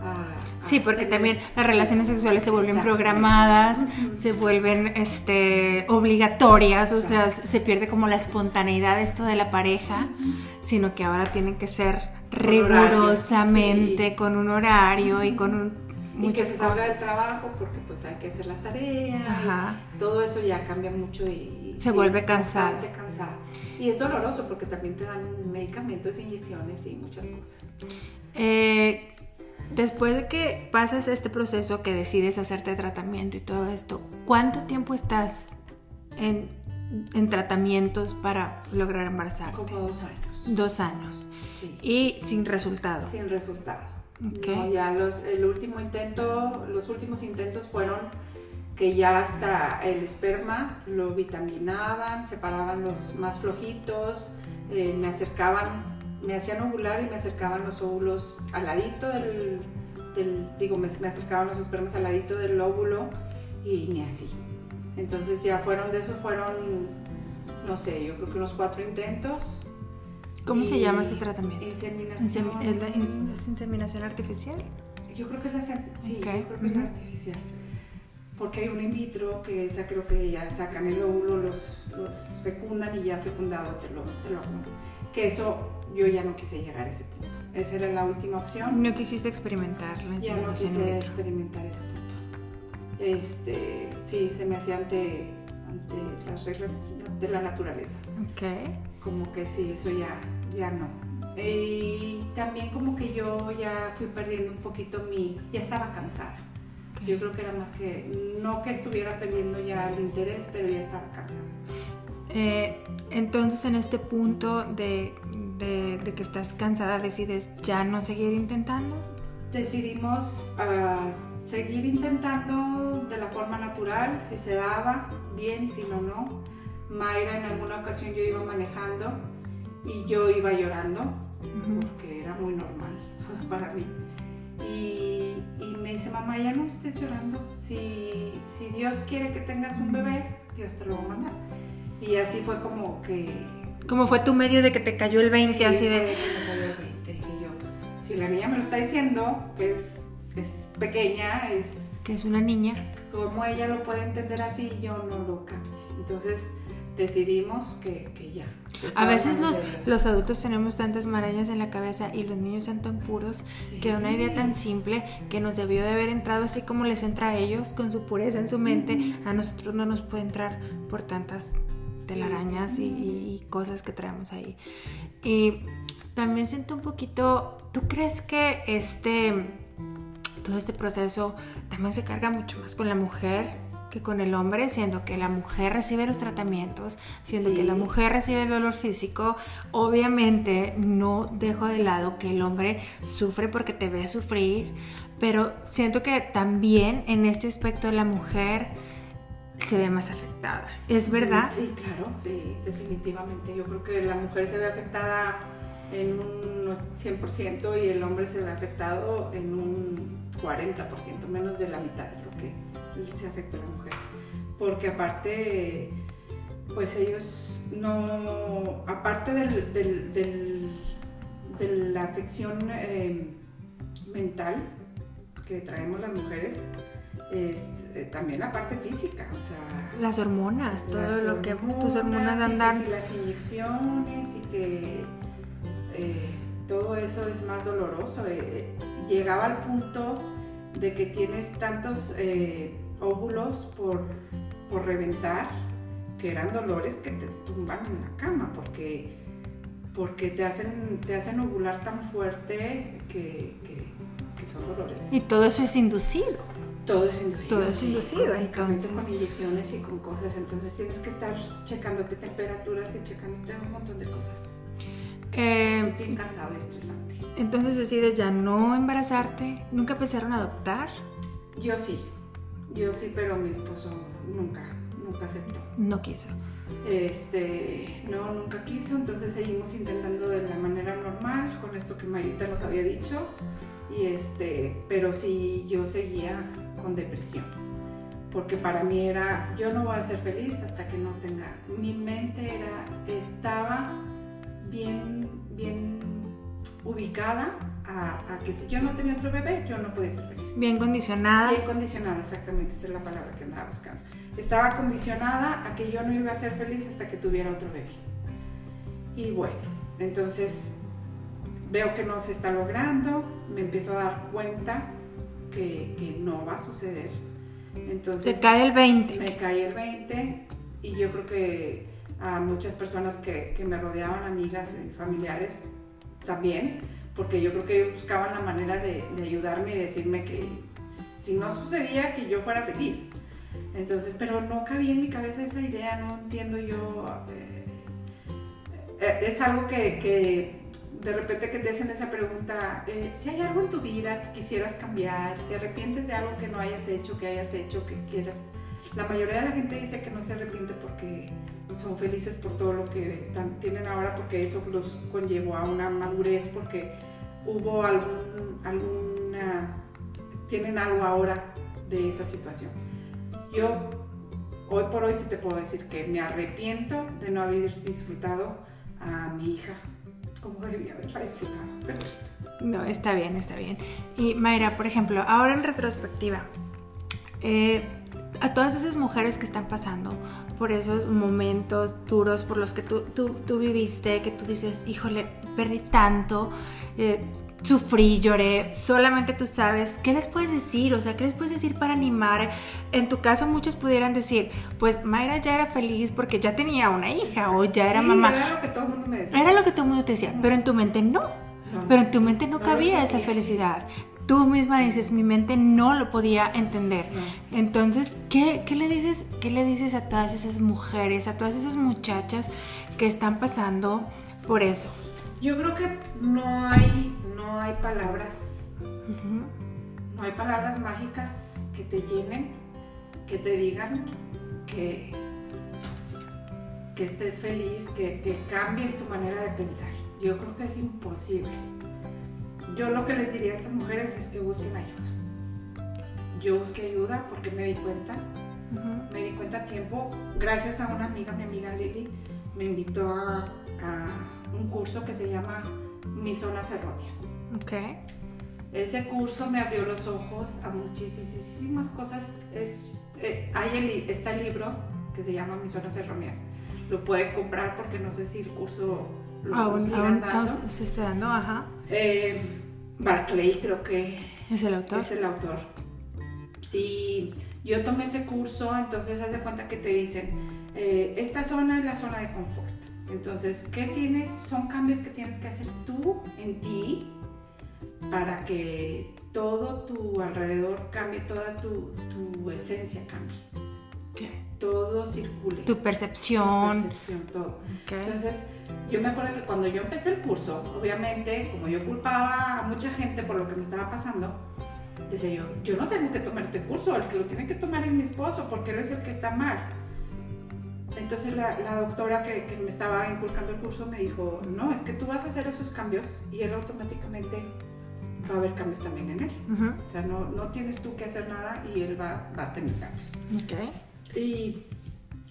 a- Sí, porque también las relaciones sexuales se vuelven programadas, se vuelven este, obligatorias, o sea, se pierde como la espontaneidad esto de la pareja, sino que ahora tienen que ser rigurosamente sí. con un horario y con un- Y que se salga del trabajo porque pues hay que hacer la tarea. Ajá. Todo eso ya cambia mucho y Se vuelve cansado. Y es doloroso porque también te dan medicamentos, inyecciones y muchas cosas. Eh, después de que pasas este proceso que decides hacerte tratamiento y todo esto, ¿cuánto tiempo estás en, en tratamientos para lograr embarazarte? Como dos años. Dos años. Sí. Y sin resultado. Sin resultado. Ok. No, ya los, el último intento, los últimos intentos fueron que ya hasta el esperma lo vitaminaban, separaban los más flojitos, eh, me acercaban, me hacían ovular y me acercaban los óvulos al ladito del, del- digo, me, me acercaban los espermas al ladito del óvulo y ni así. Entonces ya fueron de eso, fueron, no sé, yo creo que unos cuatro intentos. ¿Cómo se llama este tratamiento? Inseminación. Insemi- ¿Es, la es inseminación artificial? Yo creo que es la, sí, Ok, yo creo que es la artificial. Porque hay una in vitro que esa creo que ya sacan el óvulo, los, los fecundan y ya fecundado te lo, te lo. Que eso yo ya no quise llegar a ese punto. Esa era la última opción. No quisiste experimentar la ya no quise experimentar ese punto. Este, sí, se me hacía ante, ante las reglas de la naturaleza. Ok. Como que sí, eso ya, ya no. Y también como que yo ya fui perdiendo un poquito mi, ya estaba cansada. ok. Yo creo que era más que, no que estuviera perdiendo ya el interés, pero ya estaba cansada. Eh, entonces en este punto de, de- de que estás cansada decides ya no seguir intentando. Decidimos ah, seguir intentando de la forma natural, si se daba, bien, si no, no. Mayra en alguna ocasión yo iba manejando y yo iba llorando, porque era muy normal (laughs) para mí. Y, y me dice, mamá, ya no estés llorando. Si, si Dios quiere que tengas un bebé, Dios te lo va a mandar. Y así fue como que... Como fue tu medio de que te cayó el 20 Sí, así de... que me cayó el 20, dije yo. Si la niña me lo está diciendo, que es, pequeña, es que es una niña. como ella lo puede entender así, yo no lo capté. Entonces decidimos que, que ya. que A veces los, los adultos tenemos tantas marañas en la cabeza y los niños son tan puros Sí. que una idea tan simple que nos debió de haber entrado así como les entra a ellos con su pureza en su mente, a nosotros no nos puede entrar por tantas telarañas y, y- y cosas que traemos ahí. Y también siento un poquito, ¿tú crees que este, todo este proceso también se carga mucho más con la mujer? que con el hombre, siendo que la mujer recibe los tratamientos, siendo Sí. que la mujer recibe el dolor físico, obviamente no dejo de lado que el hombre sufre porque te ve sufrir, pero siento que también en este aspecto la mujer se ve más afectada. ¿Es verdad? Sí, claro, sí, definitivamente. Yo creo que la mujer se ve afectada en un 100% y el hombre se ve afectado en un 40%, menos de la mitad de lo que se afecta a la mujer. Porque aparte, pues ellos no, aparte del, del- de la afección eh, mental que traemos las mujeres, es eh, también la parte física, o sea, Las hormonas, todo las lo que tus hormonas y que andan. si las inyecciones y que eh, todo eso es más doloroso. Eh, llegaba al punto de que tienes tantos óvulos por, por reventar que eran dolores que te tumban en la cama porque, porque te, hacen, te hacen ovular tan fuerte que, que- que son dolores. Y todo eso es inducido. Todo es inducido. Todo es inducido, entonces. Con inyecciones y con cosas. Entonces tienes que estar checándote temperaturas y checándote un montón de cosas. Eh, Es bien cansado y estresante. entonces decides ya no embarazarte. ¿Nunca pensaron adoptar? Yo sí. Yo sí, pero mi esposo nunca, nunca aceptó. No quiso. Este, no, nunca quiso. Entonces seguimos intentando de la manera normal, con esto que Marita nos había dicho. Y este, pero sí, yo seguía con depresión. Porque para mí era, yo no voy a ser feliz hasta que no tenga. Mi mente era, estaba bien, bien ubicada a, a que si yo no tenía otro bebé, yo no podía ser feliz. Bien condicionada. Bien condicionada, exactamente, esa es la palabra que andaba buscando. Estaba condicionada a que yo no iba a ser feliz hasta que tuviera otro bebé. Y bueno, entonces veo que no se está logrando, me empiezo a dar cuenta que, que no va a suceder. Entonces Te cae el 20. me cae el 20 y yo creo que a muchas personas que, que me rodeaban, amigas y familiares también, porque yo creo que ellos buscaban la manera de, de ayudarme y decirme que si no sucedía, que yo fuera feliz. Entonces, pero no cabía en mi cabeza esa idea, no entiendo yo. eh, eh, es algo que, que de repente que te hacen esa pregunta, eh, si hay algo en tu vida que quisieras cambiar, te arrepientes de algo que no hayas hecho, que hayas hecho, que quieras... La mayoría de la gente dice que no se arrepiente porque son felices por todo lo que están- tienen ahora, porque eso los conllevó a una madurez, porque hubo algún, alguna, tienen algo ahora de esa situación. Yo hoy por hoy sí te puedo decir que me arrepiento de no haber disfrutado a mi hija como debía haberla disfrutado. No, está bien, está bien. Y Mayra, por ejemplo, ahora en retrospectiva, eh, a todas esas mujeres que están pasando por esos momentos duros por los que tú, tú, viviste, que tú dices, híjole, perdí tanto, eh, sufrí, lloré, solamente tú sabes, ¿qué les puedes decir? O sea, ¿qué les puedes decir para animar? En tu caso muchos pudieran decir, pues Mayra ya era feliz porque ya tenía una hija o ya era mamá. Era lo que todo el mundo me decía. Era lo que todo el mundo te decía, pero en tu mente no. Pero en tu mente no, cabía esa felicidad tú misma dices, mi mente no lo podía entender. Entonces, ¿qué, ¿qué, le dices, ¿qué le dices a todas esas mujeres, a todas esas muchachas que están pasando por eso? Yo creo que no hay, no hay palabras, no hay palabras mágicas que te llenen, que te digan que, que estés feliz, que, que cambies tu manera de pensar. Yo creo que es imposible yo lo que les diría a estas mujeres es que busquen ayuda. Yo busqué ayuda porque me di cuenta, me di cuenta a tiempo, gracias a una amiga, mi amiga Lili, me invitó a, un curso que se llama Mis Zonas Erróneas. Okay. Ese curso me abrió los ojos a muchísimas cosas. Es, eh, hay está el libro que se llama Mis Zonas Erróneas. Lo puede comprar porque no sé si el curso lo aún, dando. se está dando, ajá. Eh, Barclay creo que es el autor. Es el autor. Y yo tomé ese curso, entonces haz de cuenta que te dicen, eh, esta zona es la zona de confort. Entonces, ¿qué tienes? Son cambios que tienes que hacer tú en ti para que todo tu alrededor cambie, toda tu, tu esencia cambie. ¿Qué? Todo circule. Tu percepción. Tu percepción, todo. Entonces, yo me acuerdo que cuando yo empecé el curso, obviamente, como yo culpaba a mucha gente por lo que me estaba pasando, decía yo, yo no tengo que tomar este curso, el que lo tiene que tomar es mi esposo, porque él es el que está mal. Entonces la, doctora que, que, me estaba inculcando el curso me dijo, no, es que tú vas a hacer esos cambios y él automáticamente va a haber cambios también en él. O sea, no, no, tienes tú que hacer nada y él va, va a tener cambios. Okay. Y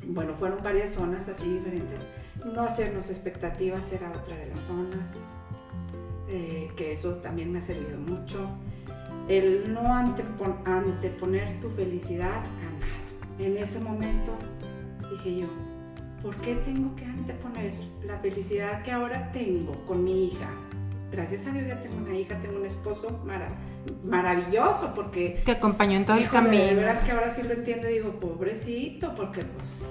bueno, fueron varias zonas así diferentes no hacernos expectativas era otra de las zonas, eh, que eso también me ha servido mucho. El no anteponer tu felicidad a nada. En ese momento dije yo, ¿por qué tengo que anteponer la felicidad que ahora tengo con mi hija? Gracias a Dios ya tengo una hija, tengo un esposo maravilloso porque... Te acompañó en todo el camino. De veras que ahora sí lo entiendo y digo, pobrecito, porque pues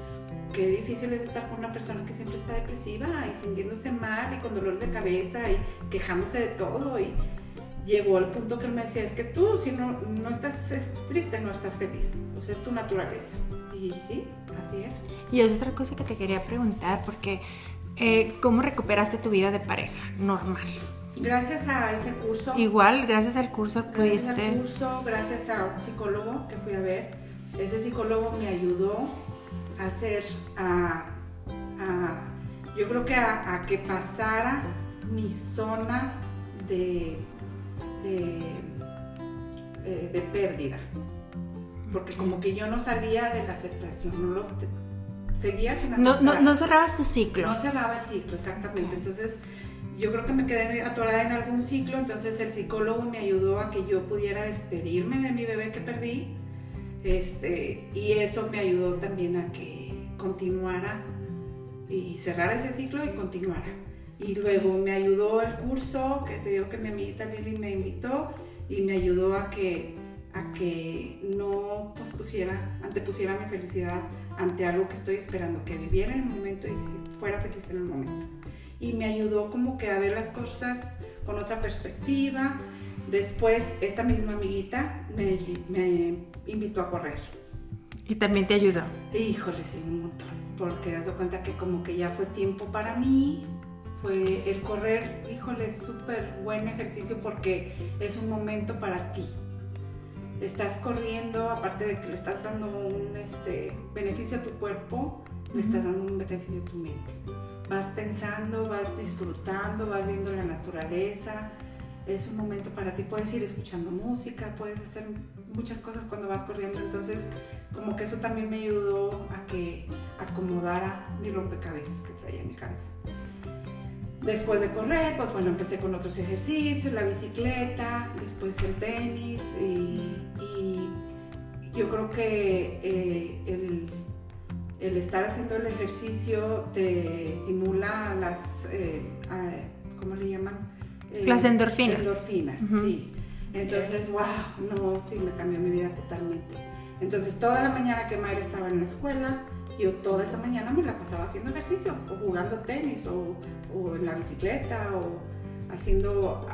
qué difícil es estar con una persona que siempre está depresiva y sintiéndose mal y con dolores de cabeza y quejándose de todo. Y llegó al punto que él me decía, es que tú si no, no estás triste, no estás feliz. O sea, es tu naturaleza. Y sí, así era. Y es otra cosa que te quería preguntar, porque eh, ¿cómo recuperaste tu vida de pareja normal? Gracias a ese curso. Igual, gracias al curso pudiste. Gracias al curso, gracias a un psicólogo que fui a ver. Ese psicólogo me ayudó hacer, a, yo creo que a, que pasara mi zona de, de, pérdida. Porque como que yo no salía de la aceptación, no lo seguía sin aceptar. No, no, cerrabas tu ciclo. No cerraba el ciclo, exactamente. Entonces, yo creo que me quedé atorada en algún ciclo, entonces el psicólogo me ayudó a que yo pudiera despedirme de mi bebé que perdí este, y eso me ayudó también a que continuara y cerrara ese ciclo y continuara. Y luego me ayudó el curso, que te digo que mi amiguita Lili me invitó y me ayudó a que, a que no pospusiera, antepusiera mi felicidad ante algo que estoy esperando, que viviera en el momento y fuera feliz en el momento. Y me ayudó como que a ver las cosas con otra perspectiva. Después, esta misma amiguita me, me invitó a correr. ¿Y también te ayudó? Híjole, sí, un montón. Porque das cuenta que como que ya fue tiempo para mí. Fue el correr, híjole, es súper buen ejercicio porque es un momento para ti. Estás corriendo, aparte de que le estás dando un este, beneficio a tu cuerpo, le estás dando un beneficio a tu mente. Vas pensando, vas disfrutando, vas viendo la naturaleza, es un momento para ti, puedes ir escuchando música, puedes hacer muchas cosas cuando vas corriendo, entonces como que eso también me ayudó a que acomodara mi rompecabezas que traía en mi cabeza. Después de correr, pues bueno, empecé con otros ejercicios, la bicicleta, después el tenis y, yo creo que eh, el, el, estar haciendo el ejercicio te estimula las, eh, ¿cómo le llaman? las endorfinas. Endorfinas, sí. Entonces, wow, no, sí, me cambió mi vida totalmente. Entonces, toda la mañana que Mayra estaba en la escuela, yo toda esa mañana me la pasaba haciendo ejercicio, o jugando tenis, o, o en la bicicleta, o haciendo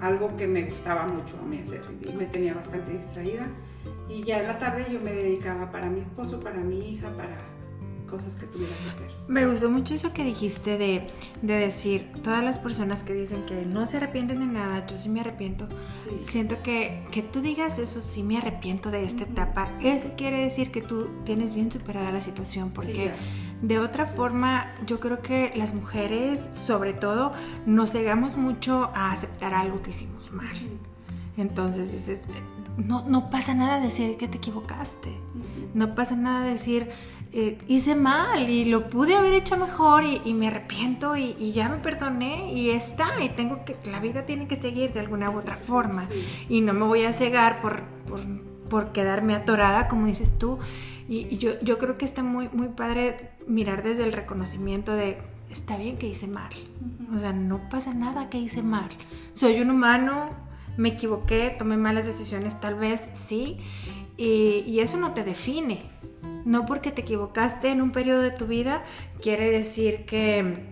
algo que me gustaba mucho a mí hacer. Y me tenía bastante distraída. Y ya en la tarde yo me dedicaba para mi esposo, para mi hija, para cosas que tuviera que hacer. Me gustó mucho eso que dijiste de, de decir, todas las personas que dicen que no se arrepienten de nada, yo sí me arrepiento. Siento que, que tú digas eso, sí me arrepiento de esta etapa, eso quiere decir que tú tienes bien superada la situación, porque... De otra forma, yo creo que las mujeres, sobre todo, nos cegamos mucho a aceptar algo que hicimos mal. Entonces dices, no, no pasa nada decir que te equivocaste. No pasa nada decir, eh, hice mal y lo pude haber hecho mejor y, me arrepiento y, ya me perdoné y está. Y tengo que, la vida tiene que seguir de alguna u otra forma. Y no me voy a cegar por, por, quedarme atorada, como dices tú. Y, yo, yo creo que está muy, muy padre mirar desde el reconocimiento de está bien que hice mal. O sea, no pasa nada que hice mal. Soy un humano, me equivoqué, tomé malas decisiones, tal vez sí. Y, eso no te define. No porque te equivocaste en un periodo de tu vida quiere decir que,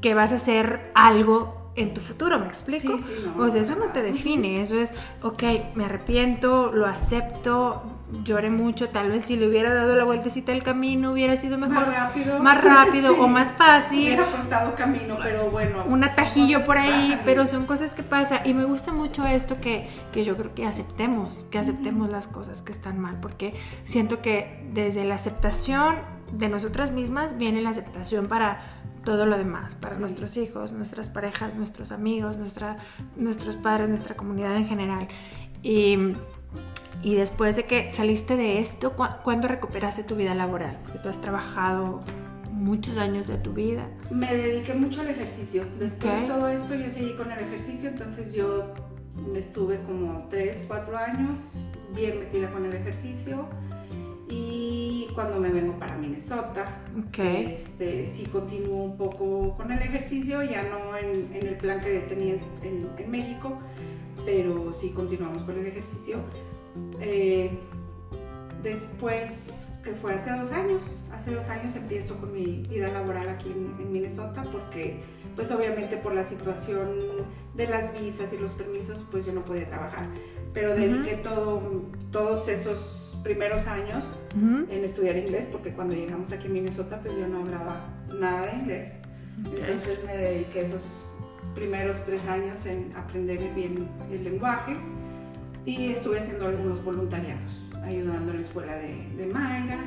que vas a hacer algo en tu futuro, ¿me explico? o sea, eso no te define, eso es, ok, me arrepiento, lo acepto, lloré mucho, tal vez si le hubiera dado la vueltecita al camino hubiera sido mejor, más rápido, más rápido (laughs) o más fácil. Hubiera cortado camino, pero bueno. Un atajillo por ahí, pero son cosas que pasan y me gusta mucho esto que, que yo creo que aceptemos, que aceptemos las cosas que están mal, porque siento que desde la aceptación de nosotras mismas viene la aceptación para todo lo demás, para nuestros hijos, nuestras parejas, nuestros amigos, nuestra, nuestros padres, nuestra comunidad en general. Y, y después de que saliste de esto, ¿cuándo recuperaste tu vida laboral? Porque tú has trabajado muchos años de tu vida. Me dediqué mucho al ejercicio. Después de todo esto yo seguí con el ejercicio, entonces yo estuve como 3, 4 años bien metida con el ejercicio y cuando me vengo para Minnesota, okay. este, sí continúo un poco con el ejercicio, ya no en, el plan que tenía en, en, México, pero sí continuamos con el ejercicio. Eh, después, que fue hace dos años, hace dos años empiezo con mi vida laboral aquí en, Minnesota porque pues obviamente por la situación de las visas y los permisos pues yo no podía trabajar, pero dediqué todo, todos esos primeros años en estudiar inglés, porque cuando llegamos aquí a Minnesota, pues yo no hablaba nada de inglés. Entonces me dediqué esos primeros tres años en aprender bien el lenguaje y estuve haciendo algunos voluntariados, ayudando en la escuela de, de Mayra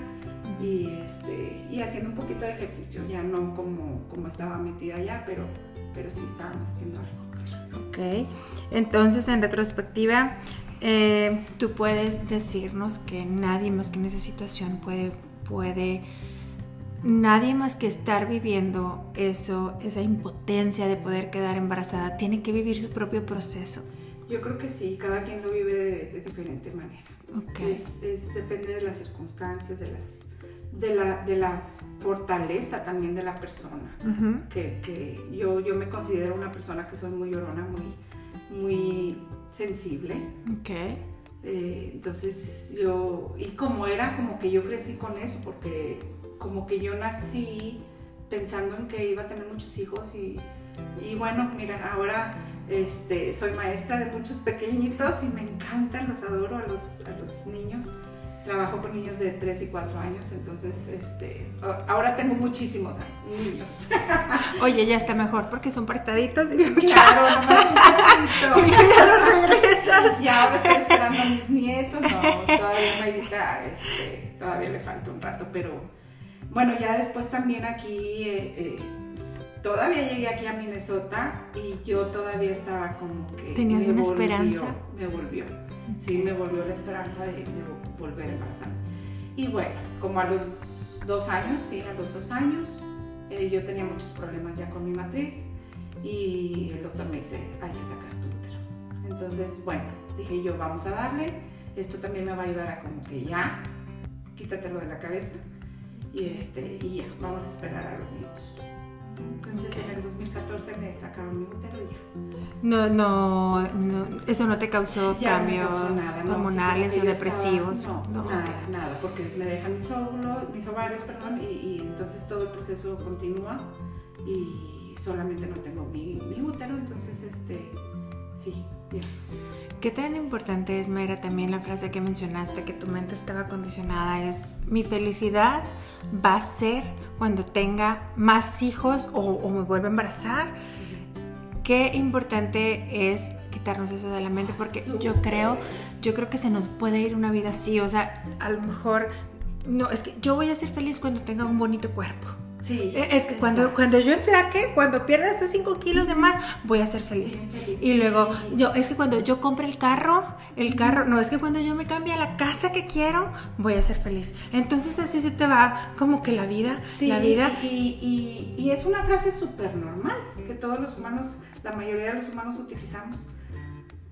y, este, y haciendo un poquito de ejercicio, ya no como, como estaba metida allá, pero, pero sí estábamos haciendo algo. Ok, entonces en retrospectiva, eh, tú puedes decirnos que nadie más que en esa situación puede, puede, nadie más que estar viviendo eso, esa impotencia de poder quedar embarazada, tiene que vivir su propio proceso. Yo creo que sí, cada quien lo vive de, diferente manera. Okay. Es, depende de las circunstancias, de, las, de, la, de la fortaleza también de la persona. que, que, yo, yo me considero una persona que soy muy llorona, muy, muy sensible. Eh, entonces yo, y como era, como que yo crecí con eso, porque como que yo nací pensando en que iba a tener muchos hijos y, y bueno, mira, ahora este, soy maestra de muchos pequeñitos y me encantan, los adoro a los, a los niños trabajo con niños de 3 y 4 años, entonces este, ahora tengo muchísimos niños. (laughs) Oye, ya está mejor porque son prestaditos y Claro, (laughs) y ya los regresas. Y ahora estoy esperando a mis nietos, no, todavía Mayrita, este, todavía le falta un rato, pero bueno, ya después también aquí, eh, eh, todavía llegué aquí a Minnesota y yo todavía estaba como que... ¿Tenías una esperanza? Me volvió, sí, me volvió la esperanza de volver a embarazar. Y bueno, como a los dos años, sí, a los dos años, eh, yo tenía muchos problemas ya con mi matriz y el doctor me dice, hay que sacar tu útero. Entonces, bueno, dije yo, vamos a darle. esto también me va a ayudar a como que ya, quítatelo de la cabeza y, este, y ya, vamos a esperar a los nietos. Entonces en el 2014 me sacaron mi útero y ya. No, no, no, eso no te causó Ya cambios causó nada, no, hormonales sí, o depresivos. estaba- no, No, nada, nada, porque me dejan mis óvulos, mis ovarios, perdón, y, y entonces todo el proceso continúa y solamente no tengo mi, mi útero, entonces este, sí, ya. ¿Qué tan importante es, Mayra, también la frase que mencionaste, que tu mente estaba condicionada? Es, mi felicidad va a ser cuando tenga más hijos o, o me vuelva a embarazar. Qué importante es quitarnos eso de la mente, porque yo creo, yo creo que se nos puede ir una vida así, o sea, a lo mejor, no, es que yo voy a ser feliz cuando tenga un bonito cuerpo. Sí. Eh, Es que cuando, exacto. cuando yo enflaque, cuando pierda estos 5 kilos de más, voy a ser feliz. Y luego, yo, es que cuando yo compre el carro, el carro, no, es que cuando yo me cambie a la casa que quiero, voy a ser feliz. Entonces así se te va como que la vida, Sí, la vida. Y, y- y es una frase súper normal que todos los humanos, la mayoría de los humanos utilizamos.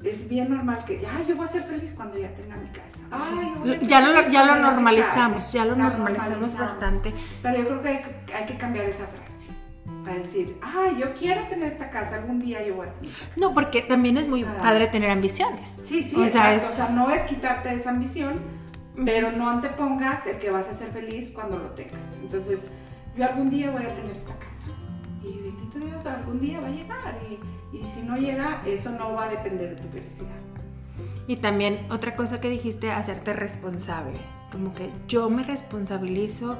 Es bien normal que, ay, yo voy a ser feliz cuando ya tenga mi casa. Ay, yo voy a ser Ya lo- ya lo normalizamos, casa". ya lo normalizamos bastante. Pero yo creo que hay, que hay que cambiar esa frase. A decir, ay, yo quiero tener esta casa, algún día yo voy a tener. No, porque también es muy Nada padre más. tener ambiciones. Sí, sí, O sea, es- O sea, no es quitarte esa ambición, pero no antepongas el que vas a ser feliz cuando lo tengas. Entonces, yo algún día voy a tener esta casa. Y bendito Dios, algún día va a llegar. Y, y si no llega, eso no va a depender de tu felicidad. Y también otra cosa que dijiste, hacerte responsable. Como que yo me responsabilizo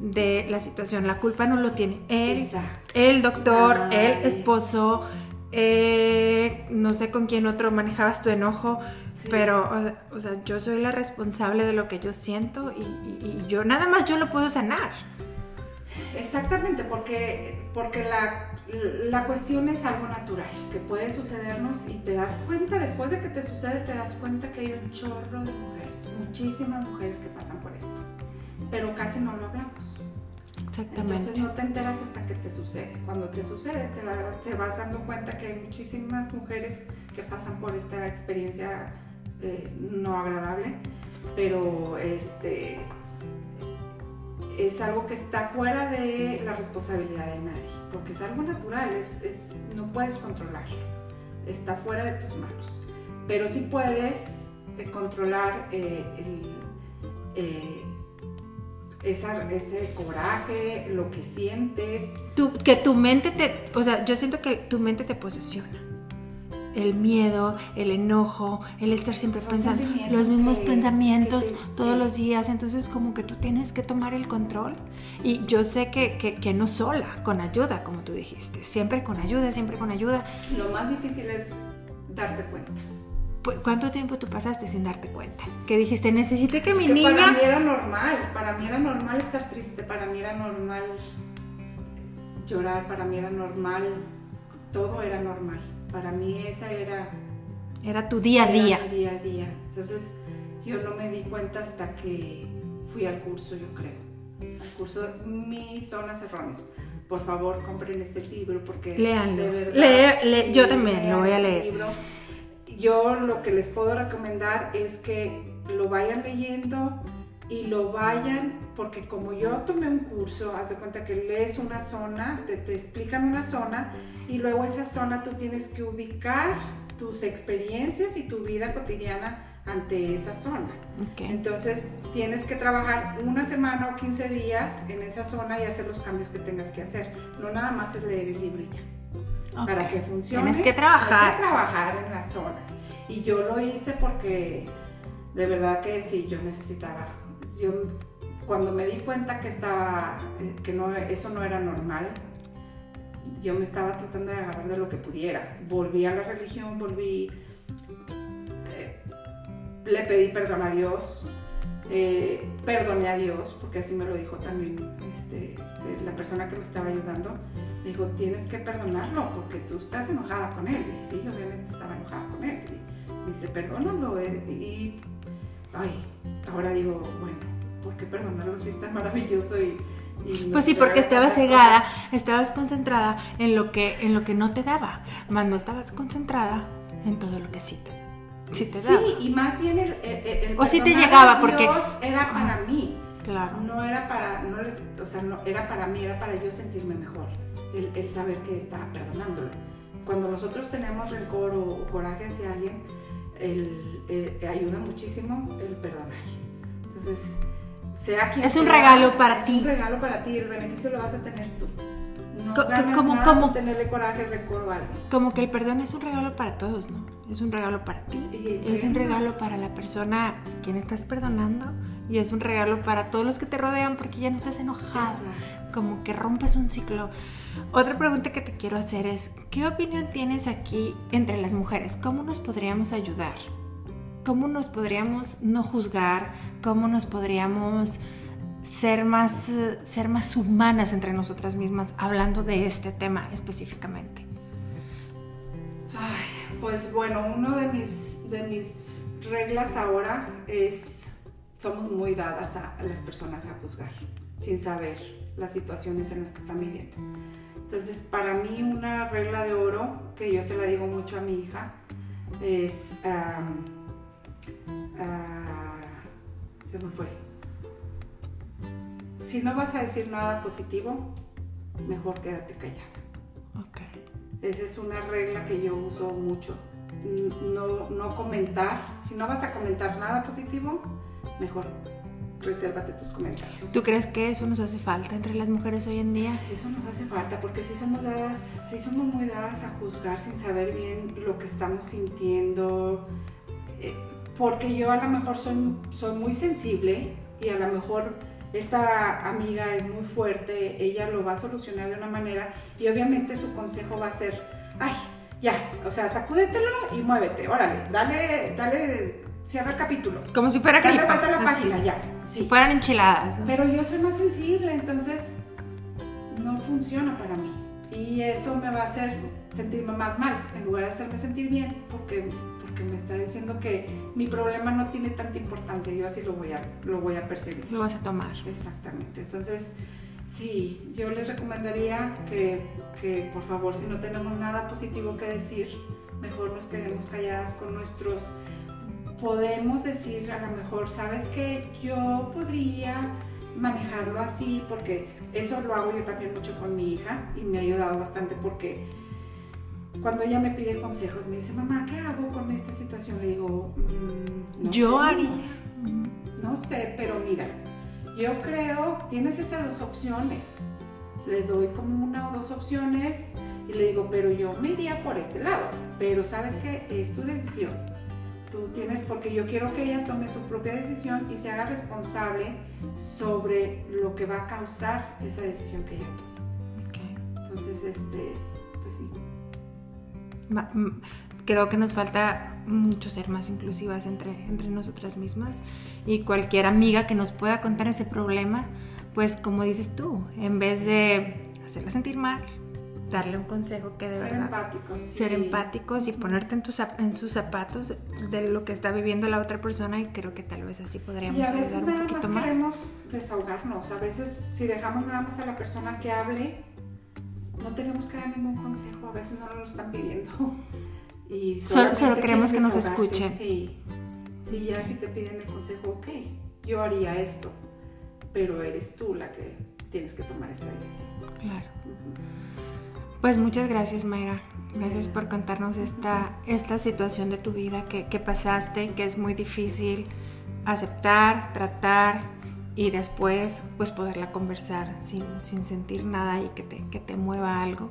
de la situación. La culpa no lo tiene él, Exacto. el doctor, Ay. el esposo, eh, no sé con quién otro manejabas tu enojo, Sí. pero o sea, o sea, yo soy la responsable de lo que yo siento y, y- y yo nada más yo lo puedo sanar. Exactamente, porque, porque la, la cuestión es algo natural, que puede sucedernos y te das cuenta, después de que te sucede, te das cuenta que hay un chorro de mujeres, muchísimas mujeres que pasan por esto, pero casi no lo hablamos. Exactamente. Entonces no te enteras hasta que te sucede. Cuando te sucede, te, la- te vas dando cuenta que hay muchísimas mujeres que pasan por esta experiencia eh, no agradable, pero este es algo que está fuera de la responsabilidad de nadie, porque es algo natural, es, es- no puedes controlarlo, está fuera de tus manos, pero sí puedes eh, controlar eh, el, eh, esa- ese coraje, lo que sientes. Que tu mente te, o sea, yo siento que tu mente te posesiona. El miedo, el enojo, el estar siempre Son pensando los mismos que- pensamientos que te- todos sí. los días, entonces como que tú tienes que tomar el control y yo sé que, que, no sola, con ayuda, como tú dijiste, siempre con ayuda, siempre con ayuda. Lo más difícil es darte cuenta. ¿Cuánto tiempo tú pasaste sin darte cuenta? Que dijiste, necesité que mi niña... Para mí era normal, para mí era normal estar triste, para mí era normal llorar, para mí era normal, todo era normal. Para mí esa era, Era tu día a día. mi día a día. Entonces yo no me di cuenta hasta que fui al curso, yo creo. Al curso Mis Zonas Erróneas. Por favor, compren ese libro porque de verdad, Lee- lee- yo también lo voy a leer. libro. Yo lo que les puedo recomendar es que lo vayan leyendo y lo vayan, porque como yo tomé un curso, haz de cuenta que lees una zona, te, te explican una zona y luego esa zona tú tienes que ubicar tus experiencias y tu vida cotidiana ante esa zona. Ok. Entonces tienes que trabajar una semana o 15 días en esa zona y hacer los cambios que tengas que hacer. No nada más es leer el libro ya para Ok. que funcione. Tienes que trabajar. Hay que trabajar en las zonas. Y yo lo hice porque de verdad que sí, yo necesitaba. Yo cuando me di cuenta que estaba, eh, que no, eso no era normal, yo me estaba tratando de agarrar de lo que pudiera. Volví a la religión, volví, eh, le pedí perdón a Dios, eh, perdoné a Dios, porque así me lo dijo también este, eh, la persona que me estaba ayudando. Me dijo, tienes que perdonarlo porque tú estás enojada con él. Y sí, obviamente estaba enojada con él. Y me dice, perdónalo. Y, ay, ahora digo, bueno, ¿por qué perdonarlo si es tan maravilloso? Pues sí, porque estabas cegada, estabas concentrada en lo que en lo que no te daba, más no estabas concentrada en todo lo que sí te Sí te daba. Sí, y más bien el, el, el O sí te llegaba, porque- Dios era para mí. Claro. No era para, no o sea, no, era para mí, era para yo sentirme mejor, el, el saber que estaba perdonándolo. Cuando nosotros tenemos rencor o, o coraje hacia alguien, el, el- ayuda muchísimo el perdonar. Entonces, sea quien Es un sea, regalo para es ti. un regalo para ti, el beneficio lo vas a tener tú. No Co- ganas como- nada como- tenerle coraje. Como que el perdón es un regalo para todos, ¿no? Es un regalo para ti, Y es un regalo para la persona a quien estás perdonando y es un regalo para todos los que te rodean porque ya no estás enojado, Exacto. como que rompes un ciclo. Otra pregunta que te quiero hacer es, ¿qué opinión tienes aquí entre las mujeres? ¿Cómo nos podríamos ayudar? ¿Cómo nos podríamos no juzgar? ¿Cómo nos podríamos ser más, ser más humanas entre nosotras mismas hablando de este tema específicamente? Ay, pues bueno, uno de mis, de mis reglas ahora es, somos muy dadas a, las personas a juzgar, sin saber las situaciones en las que están viviendo. Entonces, para mí una regla de oro, que yo se la digo mucho a mi hija, es... ah, se me fue. Si no vas a decir nada positivo, mejor quédate callada. Ok. Esa es una regla que yo uso mucho. No, no comentar. Si no vas a comentar nada positivo, mejor resérvate tus comentarios. ¿Tú crees que eso nos hace falta entre las mujeres hoy en día? Eso nos hace falta porque sí somos dadas, sí somos muy dadas a juzgar sin saber bien lo que estamos sintiendo. Eh, Porque yo a lo mejor soy, soy muy sensible y a lo mejor esta amiga es muy fuerte, ella lo va a solucionar de una manera y obviamente su consejo va a ser, ay, ya, o sea, sacúdetelo y muévete, órale, dale, dale, cierra el capítulo. Como si fuera Dale gripa. a la así. página, ya. Si fueran enchiladas. ¿no? Pero yo soy más sensible, entonces no funciona para mí. Y eso me va a hacer sentirme más mal, en lugar de hacerme sentir bien, porque, porque me está diciendo que mi problema no tiene tanta importancia, yo así lo voy a, lo voy a percibir. Lo vas a tomar. Exactamente. Entonces, sí, yo les recomendaría que, que, por favor, si no tenemos nada positivo que decir, mejor nos quedemos calladas con nuestros... Podemos decir a lo mejor, ¿sabes que Yo podría manejarlo así porque eso lo hago yo también mucho con mi hija y me ha ayudado bastante porque cuando ella me pide consejos me dice, mamá, ¿qué hago con esta situación? Le digo, "Mm, no Yo sé, haría. no sé, pero mira, yo creo, tienes estas dos opciones. Le doy como una o dos opciones y le digo, pero yo me iría por este lado. Pero sabes que es tu decisión. Tú tienes, porque yo quiero que ella tome su propia decisión y se haga responsable sobre lo que va a causar esa decisión que ella tome. Ok. Entonces, este, Creo que nos falta mucho ser más inclusivas entre, entre nosotras mismas y cualquier amiga que nos pueda contar ese problema, pues como dices tú, en vez de hacerla sentir mal, darle un consejo que de Ser verdad empáticos. ser sí. empáticos y ponerte en, tus, en sus zapatos de lo que está viviendo la otra persona y creo que tal vez así podríamos Y a veces ayudar un nada poquito más más. queremos desahogarnos. A veces si dejamos nada más a la persona que hable, no tenemos que dar ningún consejo. A veces no nos lo están pidiendo. (laughs) Y Solo- queremos que nos escuchen. Sí. Sí, ya si te piden el consejo, ok, yo haría esto. Pero eres tú la que tienes que tomar esta decisión. Claro. Pues muchas gracias, Mayra. Gracias por contarnos esta, esta situación de tu vida que, que pasaste, que es muy difícil aceptar, tratar y después pues poderla conversar sin, sin sentir nada y que te, que te mueva algo.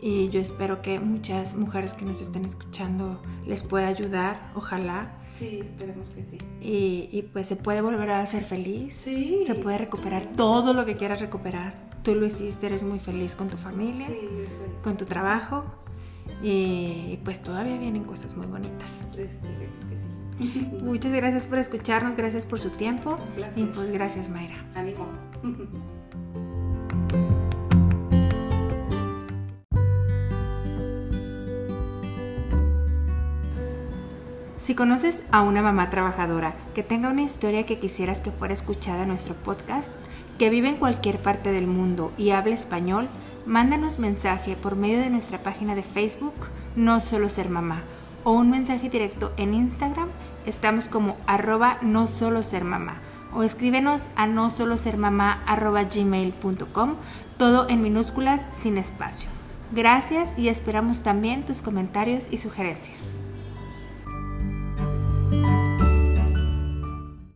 Y yo espero que muchas mujeres que nos estén escuchando les pueda ayudar, ojalá. Sí, esperemos que sí. Y, y, pues se puede volver a ser feliz. Sí. Se puede recuperar todo lo que quieras recuperar. Tú lo hiciste, eres muy feliz con tu familia Sí, con tu trabajo y pues todavía vienen cosas muy bonitas. Esperemos que sí. (laughs) Muchas gracias por escucharnos, gracias por su tiempo Un placer. y pues gracias Mayra. Ánimo. (laughs) Si conoces a una mamá trabajadora que tenga una historia que quisieras que fuera escuchada en nuestro podcast, que vive en cualquier parte del mundo y habla español, mándanos mensaje por medio de nuestra página de Facebook No Solo Ser Mamá o un mensaje directo en Instagram, estamos como arroba no solo ser mamá o escríbenos a no solo ser mamá gmail.com, todo en minúsculas sin espacio. Gracias y esperamos también tus comentarios y sugerencias.